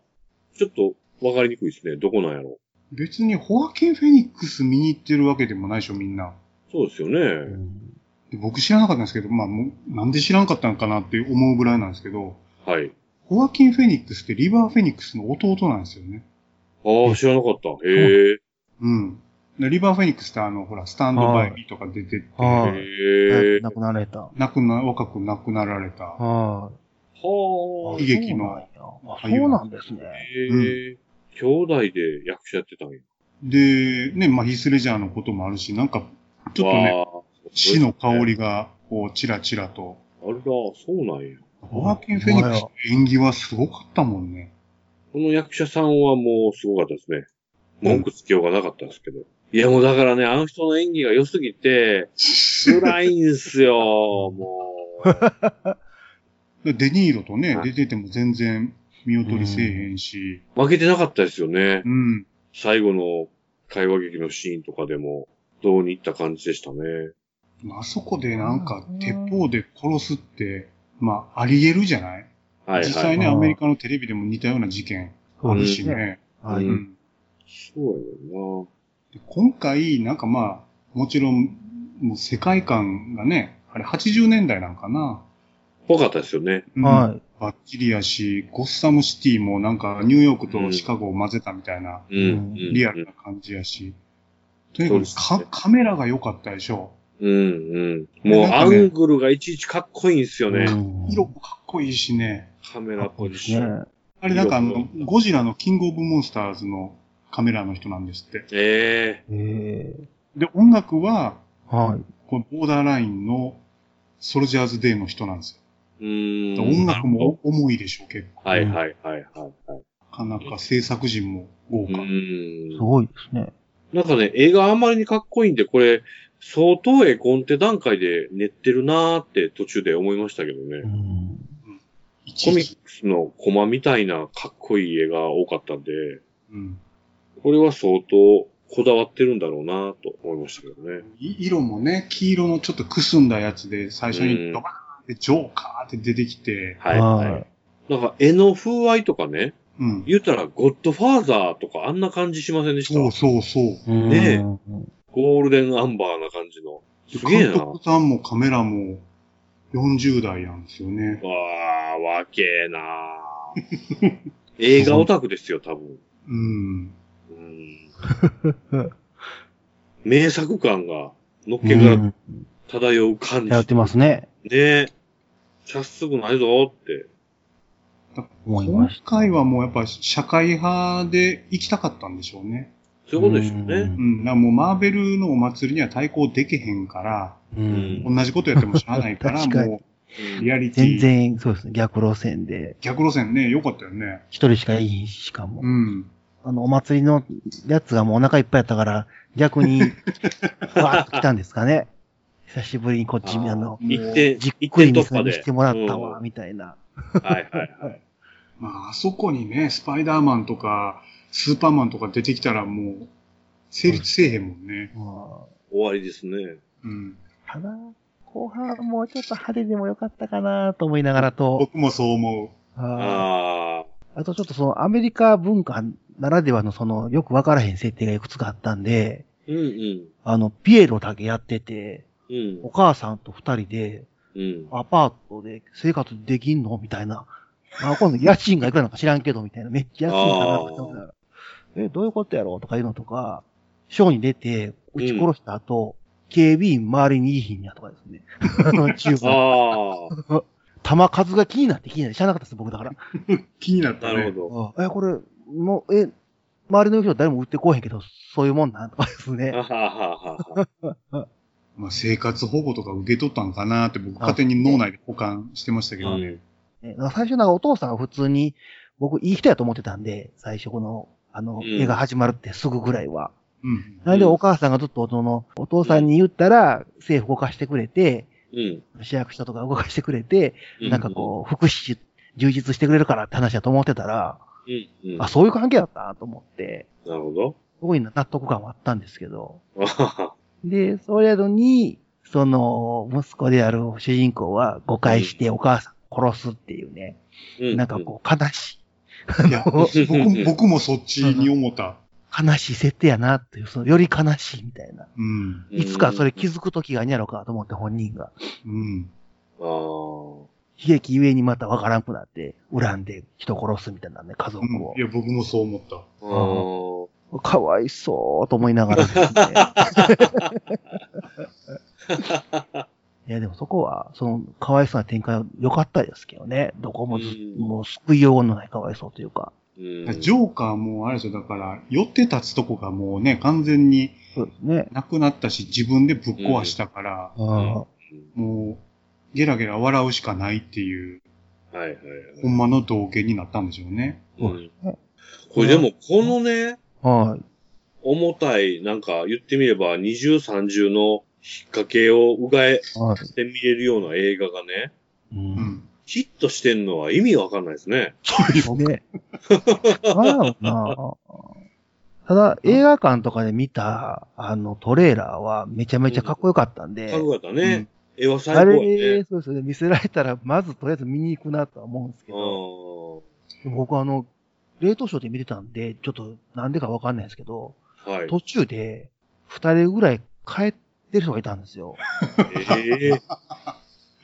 ちょっとわかりにくいですね。どこなんやろ別にホアキン・フェニックス見に行ってるわけでもないでしょ、みんな。そうですよね。うんで僕知らなかったんですけど、まあ、もうなんで知らなかったのかなって思うぐらいなんですけど、はい。ホアキン・フェニックスってリバー・フェニックスの弟なんですよね。ああ、知らなかった。へえ。うん。でリバー・フェニックスってあの、ほら、スタンドバイミーとか出てって、はいへえ。亡くなられた。亡くな、若く亡くなられた。はい。はあ。悲劇のそうなんやあそうなんですね。へえ。兄弟で役者やってたんや。で、ね、まあ、ヒスレジャーのこともあるし、なんか、ちょっとね、死の香りが、こう、ちらちらと。あれだ、そうなんや。ホアキン・フェニックスの演技はすごかったもんね。この役者さんはもうすごかったですね。文句つけようがなかったですけど。いやもうだからね、あの人の演技が良すぎて、辛いんすよ、もう。デニーロとねは、い出てても全然見劣りせえへんし、負けてなかったですよねう。ん。最後の会話劇のシーンとかでも、どうにいった感じでしたね。あそこでなんか、鉄砲で殺すって、まあ、あり得るじゃない？はいはい。実際ね、はいアメリカのテレビでも似たような事件あるしね。はい。ううんんそうやよで今回、なんかまあ、もちろん、もう世界観がね、あれ80年代なんかな。な。ぽかったですよね。うんはい。バッチリやし、ゴッサムシティもなんかニューヨークとシカゴを混ぜたみたいな、リアルな感じやし。とにかくねかカメラが良かったでしょ。うんうん。もうアングルがいちいちかっこいいんですよね。うん色もかっこいいしね。カメラポジですション。ね。あれなんかあの色、ゴジラのキングオブモンスターズのカメラの人なんですって。ええええで、音楽は、はい。このボーダーラインのソルジャーズデーの人なんですうーん。よ。音楽も重いでしょ、結構。はいはいはいはいはい。なかなか制作陣も豪う華。ーん。すごいですね。なんかね、映画あんまりにかっこいいんで、これ、相当絵コンテ段階で練ってるなーって途中で思いましたけどうね。ん。コミックスのコマみたいなかっこいい絵が多かったんで、うんこれは相当こだわってるんだろうなと思いましたけどね。い色もね、黄色のちょっとくすんだやつで、最初にドバーンってジョーカーって出てきて、はいはい。なんか絵の風合いとかね、うん。言ったらゴッドファーザーとかあんな感じしませんでした？そうそうそう。ねえうんゴールデンアンバーな感じの。すげえ監な。督さんもカメラも40代なんですよね。わー、わけえなー 映画オタクですよ、多分。うん。うん 名作感が、のっけからうん漂う感じ。やってますね。ねえ。さっすぐないぞって。思いま今し回はもうやっぱ社会派で行きたかったんでしょうね。そういうことでしょううね。うん。だもうマーベルのお祭りには対抗できへんから、た。うん。同じことやってもしゃあないから、確かにもううんリアリティ。全然、そうですね。逆路線で、逆路線ね、良かったよね。一人しかいいしかもう。ん。あの、お祭りのやつがもうお腹いっぱいやったから、逆に、わーっと来たんですかね。久しぶりにこっち、あの、一点、じっ一くり見点突破で。せてもらったわ、うんみたいな。はいはいはい。まあ、あそこにね、スパイダーマンとか、スーパーマンとか出てきたらもう、成立せえへんもんね。まあ終わりですね。うん。ただ、後半もうちょっと派手でもよかったかなと思いながらと、僕もそう思あああ。あとちょっとそのアメリカ文化ならではのそのよくわからへん設定がいくつかあったんで、うんうん。あの、ピエロだけやってて、うんお。母さんと二人でうん。アパートで生活できんの？みたいな。まあ、今度家賃がいくらなのか知らんけど、みたいな。めっちゃ安いんかなえ、どういうことやろ？うとかいうのとか、ショーに出て、撃ち殺した後、警備員周りにいいひんやとかですね。あの、中国。ああ。弾数が気になって気になって知らなかったです、僕だから。う。気になったね。なるほど。あえ、これ、もう、え、周りの人誰も撃ってこうへんけど、そういうもんなんとかですね。まあ、生活保護とか受け取ったんかなって僕勝手に脳内で保管してましたけどね。ね最初なんかお父さんは普通に、僕いい人やと思ってたんで、最初この、あの、うん映画始まるってすぐぐらいは。うん。なんでお母さんがずっとその、お父さんに言ったら、政府動かしてくれて、うん。市役所とか動かしてくれて、うなんかこう、福祉充実してくれるからって話だと思ってたら、うん。うん。あ、そういう関係だったなと思って、なるほど。すごい納得感はあったんですけど。で、それやのに、その、息子である主人公は誤解してお母さん殺すっていうね、うんなんかこう、悲しい。いや、僕も僕もそっちに思った。悲しい設定やなっていう、そのより悲しいみたいな。うん。いつかそれ気づく時があんやろかと思って本人が。うん。ああ。悲劇ゆえにまたわからんくなって、恨んで人殺すみたいなね、家族をうんい。や、僕もそう思った。ああ。かわいそうと思いながらですね。いや、でもそこは、その、かわいそうな展開は良かったですけどね。どこもず、うんもう救いようのないかわいそうというか。うんジョーカーもあれですよ、だから、寄って立つとこがもうね、完全にそうですね。なくなったし、自分でぶっ壊したから、あもう、ゲラゲラ笑うしかないっていう、はいはいほんまの道化になったんでしょうね。はい。うんそうですね。これでも、このね、あはい。重たい、なんか言ってみれば二重三重の引っ掛けをうがえはい。て見れるような映画がね、う。うんん。ヒットしてんのは意味わかんないですね。そうですね。ただ、映画館とかで見た、あの、トレーラーはめちゃめちゃかっこよかったんで、かっこよかったね。絵は最あ高やれ、ね。そうですね、見せられたら、まずとりあえず見に行くなとは思うんですけうど、ん。僕あの、冷凍ショーで見てたんで、ちょっとなんでかわかんないですけど、はい。途中で二人ぐらい帰ってる人がいたんですよ。ええ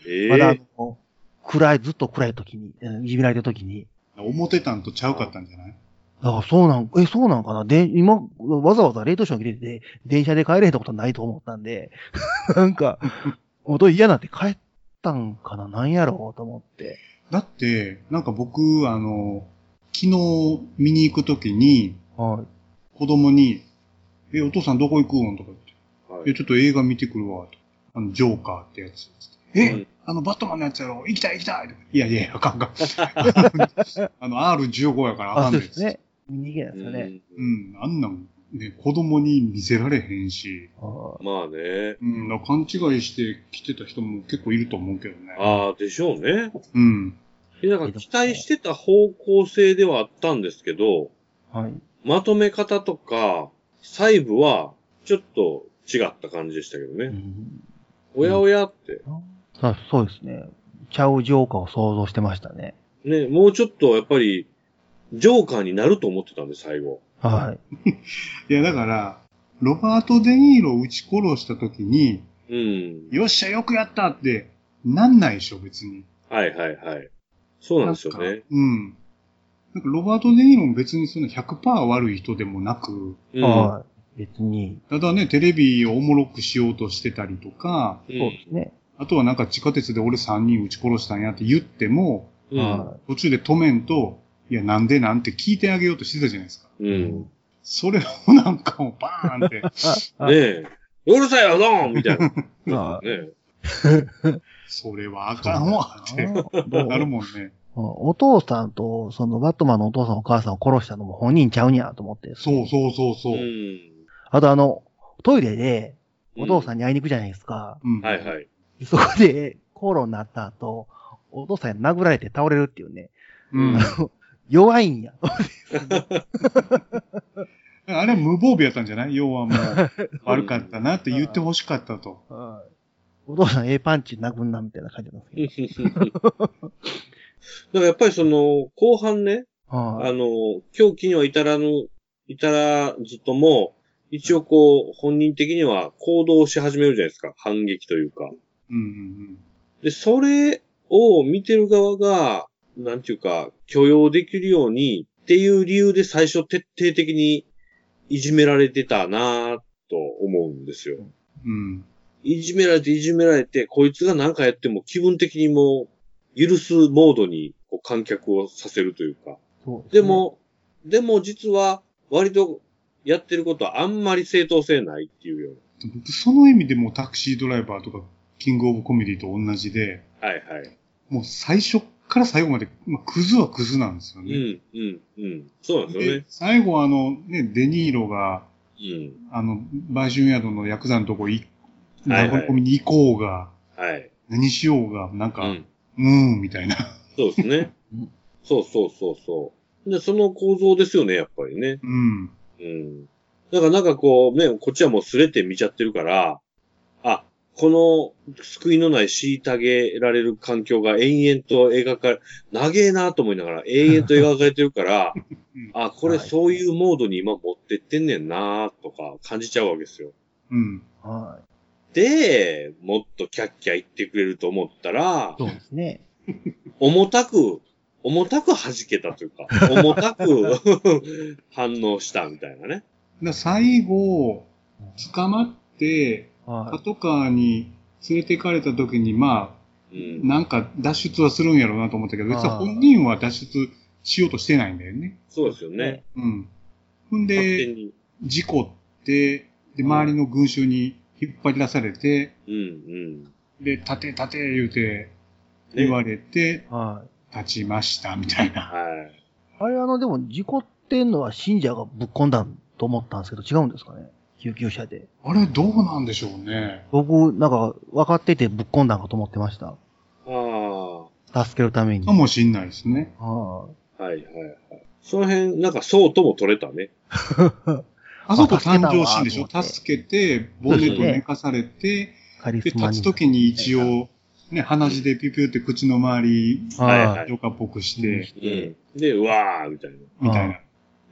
ええまだあの、暗い、ずっと暗い時に、うんいじめられてる時に。思ってたんとちゃうかったんじゃない？だからそうなん、え、そうなんかな？で、今、わざわざ冷凍ショーに入れて、電車で帰れへんってことないと思ったんで、なんか、もう嫌なって帰ったんかな？なんやろうと思って。だって、なんか僕、あの、昨日見に行くときに、はい。子供に、え、お父さんどこ行くん？とか言って、はいえ、ちょっと映画見てくるわ、と。あの、ジョーカーってやつ。え、うんあの、バットマンのやつやろ行きたい行きたいいやいやいや、あかんあかん。あの、R15 やからあかあ、んでそうですね。見に行けないですよね。うん、あんなん、ね、子供に見せられへんし、あーまあね。うん、勘違いして来てた人も結構いると思うけどね。ああ、でしょうね。うん。いやだから期待してた方向性ではあったんですけど、はい。まとめ方とか、細部は、ちょっと違った感じでしたけどね。うんおやおやって。そうそうですね。ちゃうジョーカーを想像してましたね。ね、もうちょっとやっぱり、ジョーカーになると思ってたんで、最後。はい。いや、だから、ロバート・デ・ニーロを撃ち殺した時に、うん。よっしゃ、よくやったって、なんないでしょ、別に。はいはいはい。そうなんですよね。うん。なんかロバート・デ・ニーロも別にその100%悪い人でもなく、うん。はい。別に、ただね、テレビをおもろくしようとしてたりとか、うんそうですね。あとはなんか地下鉄で俺3人撃ち殺したんやって言っても、うん。は途中で止めんと、いや、なんでなんて聞いてあげようとしてたじゃないですか。うん。それをなんかもうバーンって、ねえ。うるさいわ、ドーンみたいな。あね それはあかんわってどう なるもんね。お父さんと、そのバットマンのお父さんお母さんを殺したのも本人ちゃうんやと思って。そうそうそうそうう。ん。あとあの、トイレでお父さんに。に会いに行くじゃないですか。うんはいはい。そこで口論になった後、お父さんに殴られて倒れるっていうね。うん。弱いんや。あれは無防備やったんじゃない？要はもう、悪かったなって言ってほしかったと。お父さん A パンチ殴んなみたいな感じなんですけど。だからやっぱりその、後半ね、はあの、狂気には至らぬ、至らずとも、一応こう、本人的には行動し始めるじゃないですか。反撃というか。うんうんで、それを見てる側が、なんていうか、許容できるようにっていう理由で最初徹底的にいじめられてたなぁと思うんですよ。うん。うん。いじめられていじめられて、こいつが何かやっても気分的にもう許すモードにこう観客をさせるというか。で、も、でも実は割とやってることはあんまり正当性ないっていうよう僕その意味でもタクシードライバーとか、キングオブコメディと同じで、な。はいはい。もう最初から最後まで、まあ、クズはクズなんですよね。うん、うん、うん。そうなんですよでね。最後あの、ね、デニーロが、うん。あの、売春宿のヤクザのとこい、はいはい殴り込みに行こうが、はい。何しようが、なんか、うん。うーん、みたいな。そうですねうん。そうそうそうそう。で、その構造ですよね、やっぱりね。うん。うん。だからなんかこう、ね、こっちはもうすれて見ちゃってるから、あ、この救いのない虐げられる環境が延々と描かれ、長えなと思いながら永遠と描かれてるから、う んあ、これはいそういうモードに今持っってってんねんなとか感じちゃうわけですよ。うん。はで、もっとキャッキャ言ってくれると思ったらい。、そうですね。重たく、重たく弾けたというか、重たく 反応したみたいなね。だ最後、捕まって、はパトカーに連れて行かれた時に、まあ、うん。なんか脱出はするんやろうなと思ったけど、別にあー本人は脱出しようとしてないんだよね。そうですよい。ね。うん。ほんで、に。事故って、で、周りの群衆に引っ張り出されて、うん、うん。で、立て立て言うて、ね言われて、はい。立ちました、みたいな。はい。あれ、あの、でも、事故ってんのは信者がぶっ込んだと思ったんですけど、違うんですかね？救急車で。あれ、どうなんでしょうね。僕、なんか、分かっててぶっ込んだんかと思ってました。ああ。助けるために。かもしんないですね。ははいはいはい。その辺、なんかそうとも取れたね。あそこ誕生シーンでしょ？助けて、ボンネット寝かされて、で。立つ時に一応、ね、鼻血でピュピュって口の周り、はいはいジョカっぽくして、うん。で、うわーみたいな。みたいな。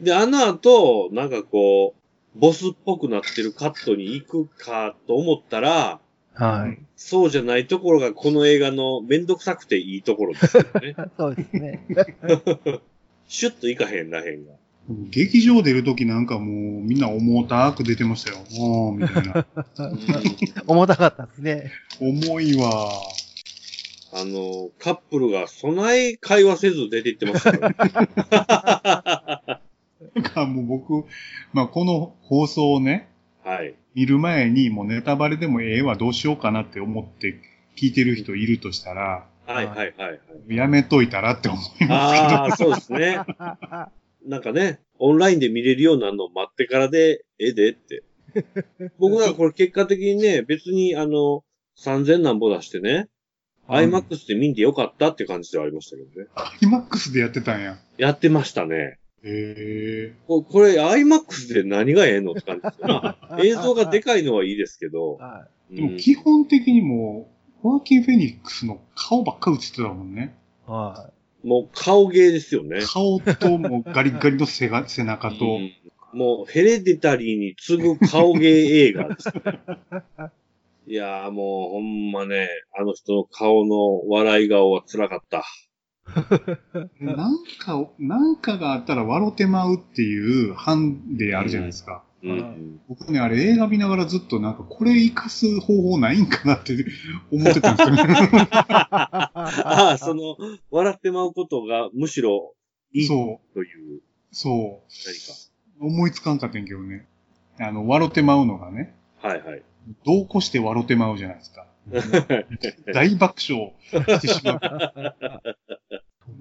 で、あの後、なんかこう、ボスっぽくなってるカットに行くかと思ったら、はい。そうじゃないところがこの映画のめんどくさくていいところですよね。そうですね。シュッといかへんらへんが。劇場出る時なんかもうみんな重たく出てましたよ。おー、みたいな。重たかったですね。重いわ。あの、カップルが備え会話せず出て行ってましたからね。なんかもう僕、まあこの放送をね、はい。見る前にもうネタバレでもええわどうしようかなって思って聞いてる人いるとしたら、はいはいはいはい。やめといたらって思いますけど。ああ、そうですね。なんかね、オンラインで見れるようになるのを待ってからで、ええでって。僕はこれ結果的にね、別にあの、3000何ぼ出してね、IMAX で見んでよかったって感じではありましたけどね。IMAX でやってたんや。やってましたね。へえ。ここれ IMAX で何がええのって感じですよ。まあ、映像がでかいのはいいですけど、はうんでも基本的にもう、ホアキン・フェニックスの顔ばっか映ってたもんね。い。はもう顔芸ですよね。顔ともうガリガリの背が背中と、うんもうヘレデタリーに次ぐ顔芸映画ですね。いやーもうほんまね、あの人の顔の笑い顔は辛かった。なんか、なんかがあったら笑ってまうっていうハンデあるじゃないですか。うんうん。僕ね、あれ映画見ながらずっとなんかこれ活かす方法ないんかなって 思ってたんですよね。ああ、その、笑ってまうことがむしろいいとそう、いうそう。何か。思いつかんかったんやけどね。あの、笑ってまうのがね、はいはい。どうこして笑ってまうじゃないですか。大爆笑してしまう。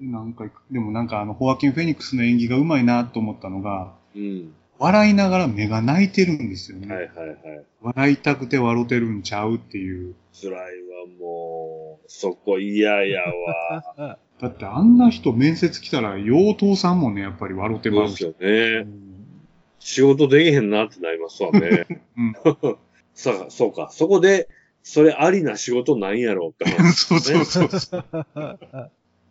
なんか、でもなんかあの、ホアキン・フェニックスの演技がうまいなと思ったのが、うん。笑いながら目が泣いてるんですよね。はいはいはい。笑いたくて笑ってるんちゃうっていう。辛いわ、もう。そこ嫌やわ。だってあんな人面接来たら、妖刀さんもね、やっぱり笑ってまうし。そうですよね。仕事できへんなってなりますわね。うん さあ、そうか。そこで、それありな仕事なんやろうって話。そうそうそうそう。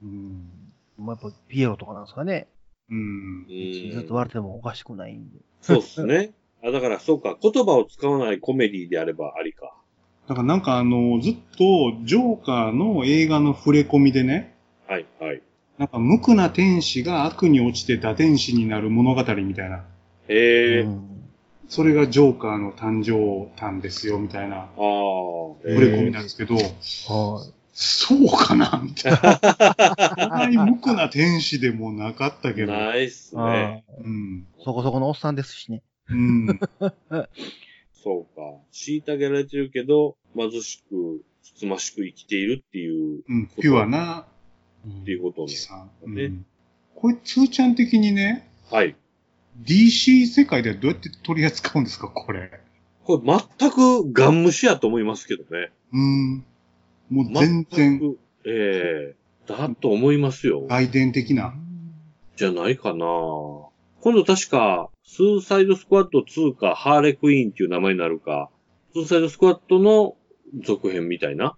うん。まあ、やっぱピエロとかなんですかね。うん。うんずっと笑ってもおかしくないんで。そうですね。あ、だからそうか。言葉を使わないコメディであればありか。だからなんかあの、ずっとジョーカーの映画の触れ込みでね、はい、はい。なんか無垢な天使が悪に落ちて打天使になる物語みたいな。へえ、うんそれがジョーカーの誕生誕ですよ、みたいなああ、触れ込みなんですけど、はい。そうかなみたいな。そんなに無垢な天使でもなかったけど。ないっすあね。ーうん。そこそこのおっさんですしね。うん。そうか。虐げられてるけど、貧しく、つつましく生きているっていう、うん。ピュアなっていうことね。うねん。これ、つーちゃん的にね、はい。DC 世界ではどうやって取り扱うんですか、これ。これ全くガン虫やと思いますけどね。うん。もう全然く。ええだと思いますよ。外伝的な。じゃないかな今度確か、スーサイドスクワット2か、ハーレクイーンっていう名前になるか、スーサイドスクワットの続編みたいな。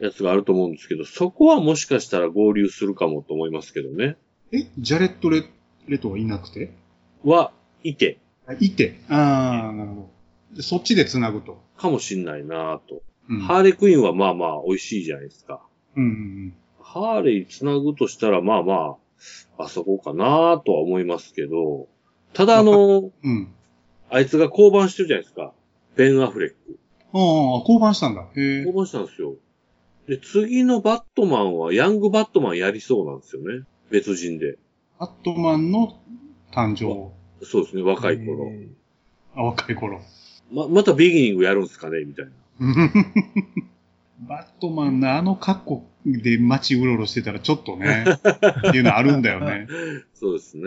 やつがあると思うんですけど、そこはもしかしたら合流するかもと思いますけどね。え、ジャレットレ・レトはいなくて？は、いて、いて。ああ、なるほど。でそっちで繋ぐと。かもしんないなと。うん。ハーレクイーンはまあまあ美味しいじゃないですか。うんうんハーレー繋ぐとしたらまあまあ、あそこかなとは思いますけど、ただあの、うん。うん。あいつが降板してるじゃないですか。ベン・アフレック。ああ、降板したんだ。へえ降。板したんですよ。で、次のバットマンはヤングバットマンやりそうなんですよね。別人で。バットマンの誕生。そうですね、若い頃。えあ、若い頃。ま、またビギニングやるんですかねみたいな。バットマンのあの格好で街うろうろしてたらちょっとね、っていうのあるんだよね。そうですね。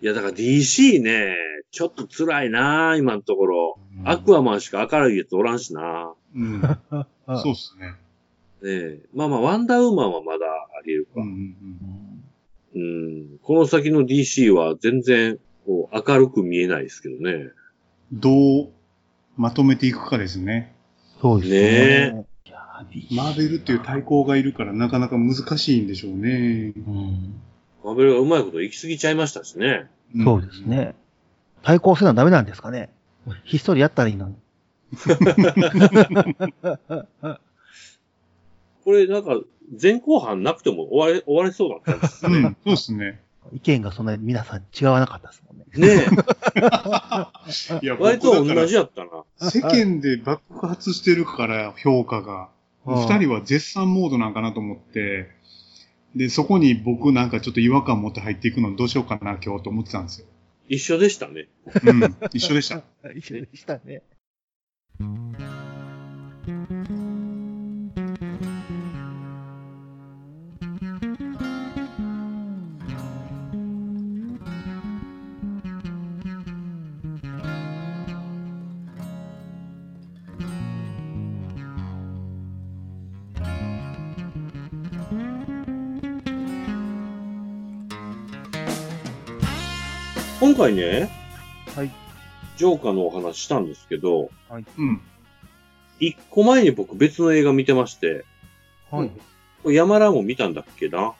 いや、だから DC ね、ちょっと辛いな今のところ。アクアマンしか明るいやつおらんしなうん。ーそうっすね。ねえ。まあまあ、ワンダーウーマンはまだあり得るか。うんうんうん。この先の DC は全然、こう、明るく見えないですけどね。どうまとめていくかですね。そうですね。いやーマーベルっていう対抗がいるからなかなか難しいんでしょうね。うんマーベルがうまいこと行き過ぎちゃいましたしね。んそうです。ね。対抗するのはダメなんですかね。ひっそりやったらいいのに。これなんか、前後半なくても終われ、終われそうだったんですね。うん、そうですね。意見がそんなに皆さん違わなかったですもんね。ねいやえ。割と同じやったな。世間で爆発してるから評価が。うん二人は絶賛モードなんかなと思って、で、そこに僕なんかちょっと違和感持って入っていくのどうしようかな今日と思ってたんですよ。一緒でしたね。うん、一緒でした。一緒でしたね。今回ね、はい。ジョーカーのお話したんですけど、うん。一個前に僕別の映画見てまして、はい。これ山田も見たんだっけな？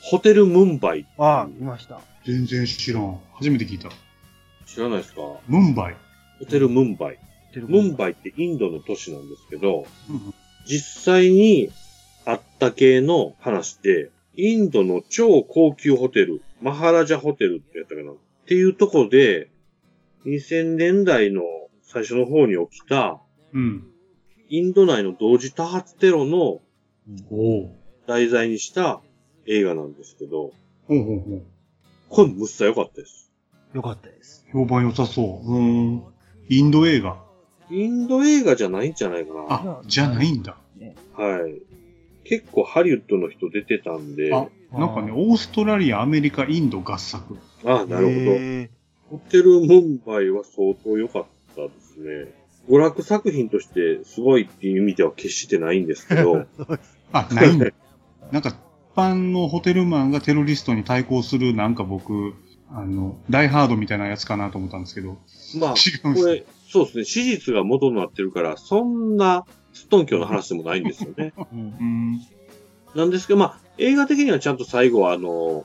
ホテルムンバイ。ああ、見ました。全然知らん。初めて聞いた。知らないですか？ムンバイ。ホテルムンバイ。ムンバイってインドの都市なんですけど、実際にあった系の話で、インドの超高級ホテル、マハラジャホテルってやったかな？っていうとこで、2000年代の最初の方に起きた、うん。インド内の同時多発テロの。題材にした映画なんですけど、ほうほうほう。これむっさ良かったです。よかったです。評判良さそう。うん。インド映画。インド映画じゃないんじゃないかな。あ、じゃないんだ。はい。結構ハリウッドの人出てたんで、ああ、なんかね、オーストラリア、アメリカ、インド合作。なるほど。へホテルムンバイは相当良かったですね。娯楽作品としてすごいっていう意味では決してないんですけど、あ、ないんだ。なんか、一般のホテルマンがテロリストに対抗する、なんか僕、あの、ダイハードみたいなやつかなと思ったんですけど、まあ、違うんですね。これ、そうですね、史実が元になってるから、そんなすっとんきょうの話でもないんですよね。なんですけど、まあ、映画的にはちゃんと最後は、あの、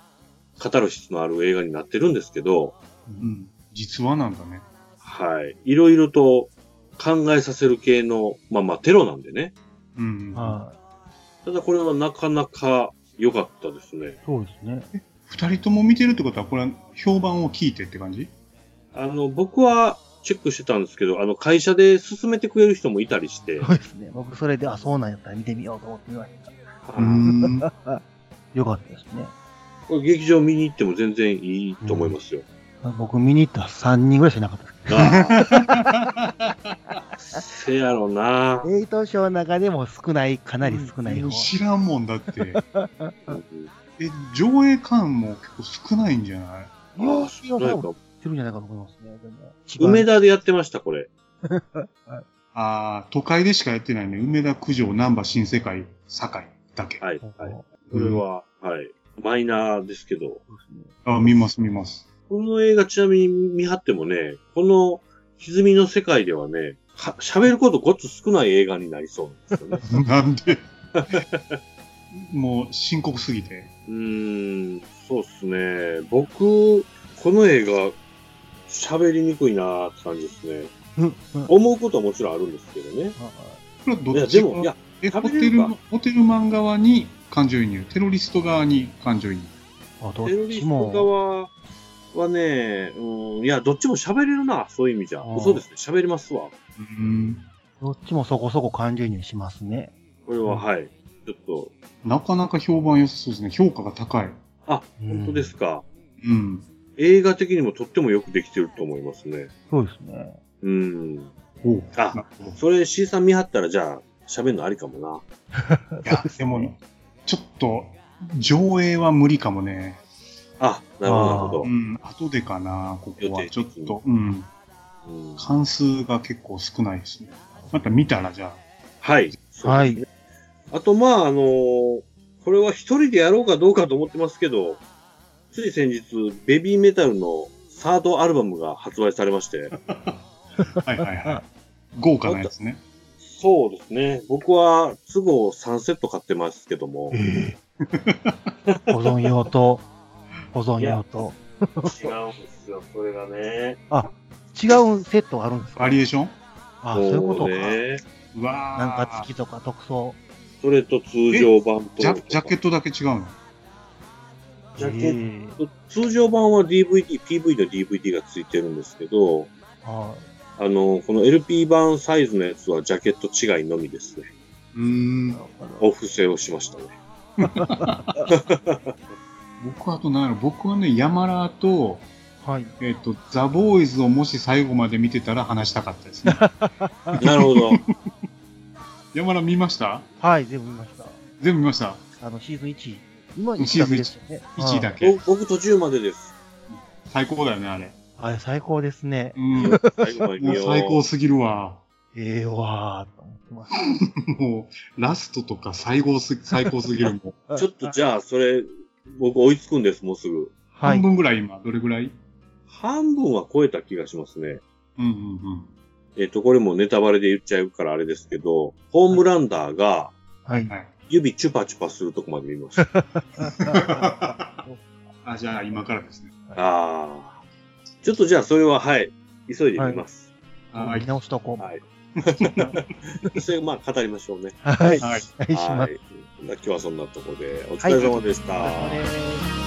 語る質のある映画になってるんですけど、うん。実話なんだね。はい。いろいろと考えさせる系の、まあまあ、テロなんでね。うん。はただこれはなかなか良かったですね。い。そうですね。二人とも見てるってことは、これは評判を聞いてって感じ？あの、僕はチェックしてたんですけど、あの、会社で進めてくれる人もいたりして、そうですね。僕それで、あ、そうなんやったら見てみようと思ってみました。うーん。よかったですね。これ劇場見に行っても全然いいと思いますよ。僕見に行ったら3人ぐらいしかいなかったです。せやろな。エイトショーの中でも少ない、かなり少ない方。知らんもんだって。うんえ、上映館も結構少ないんじゃない？ああ、少ないかもってるんじゃないかと思いますね。でも梅田でやってました、これ。ああ、都会でしかやってないね。梅田、九条、南波、新世界、堺だけ。はい。はい。これは、はい。マイナーですけど。あ、見ます、見ます。この映画ちなみに見張ってもね、この歪みの世界ではね、は喋ることごっつ少ない映画になりそうなんですよね。なんで？もう深刻すぎて。うーん、そうっすね。僕、この映画、喋りにくいなーって感じですね。うんうん思うことはもちろんあるんですけどね。これはどいや、でも、いや、え、ホテルホテルマン側に感情移入、テロリスト側に感情移入。あどっテロリストちも。側はね、うん、いや、どっちも喋れるな、そういう意味じゃあ。ー嘘ですね、喋りますわ。うん。どっちもそこそこ感情移入しますね。これは、うんはい。ちょっと、なかなか評判良さそうですね。評価が高い。あ、うん本当ですか。うん。映画的にもとってもよくできてると思いますね。そうですね。うん。おうあ。それ C さん見張ったら、じゃあ、喋るのありかもな。いや、でもね、ちょっと、上映は無理かもね。あ、なるほど、う。ん、後でかな、ここは。ちょっと、うん。うん関数が結構少ないですね。また見たら、じゃはい。はい。あと、まあ、あのーこれは一人でやろうかどうかと思ってますけど、つい先日、ベビーメタルのサードアルバムが発売されまして、あ。はいはいはい。豪華なやつね。そうですね。僕は都合3セット買ってますけども、違 保存用と、保存用と。うんですよ、それがね。違うセットがあるんですか？バリエーション？あ、そういうことか。ね。うわーなんか月とか特装。それと通常版と。ジャジャケットだけ違うの？ジャケッええト通常版は DVD、PV の DVD がついてるんですけど、はあの、この LP 版サイズのやつはジャケット違いのみですね。うーんお布施をしましたね。僕はあと何やろ僕はね、ヤマラと、はい。えっ、と、ザ・ボーイズをもし最後まで見てたら話したかったですね。なるほど。ヤマラ見ました？はい、全部見ました。全部見ました？あの、シーズン1。今1シーズンだけですよね。?1 位だけ。ぼ僕途中までです。最高だよね、あれ。あれ、最高ですね。うん。最高すぎるわ。ええわーと思ってます。もう、ラストとか最高す、最高すぎる。も うちょっとじゃあ、それ、僕追いつくんです、もうすぐ。はい。半分ぐらい今、どれぐらい？半分は超えた気がしますね。うんうんえっ、と、これもネタバレで言っちゃうからあれですけど、ホームランダーがはいうん。。はい。指チュパチュパするとこまで見ました。あ、じゃあ今からですね。ああ。ちょっとじゃあ、それは、はい。急いで見ます。はい見。直しとこう。はい。それ、まあ、語りましょうね。はい。はい。はい。今日はそんなところで、お疲れ様でした。お疲れ様です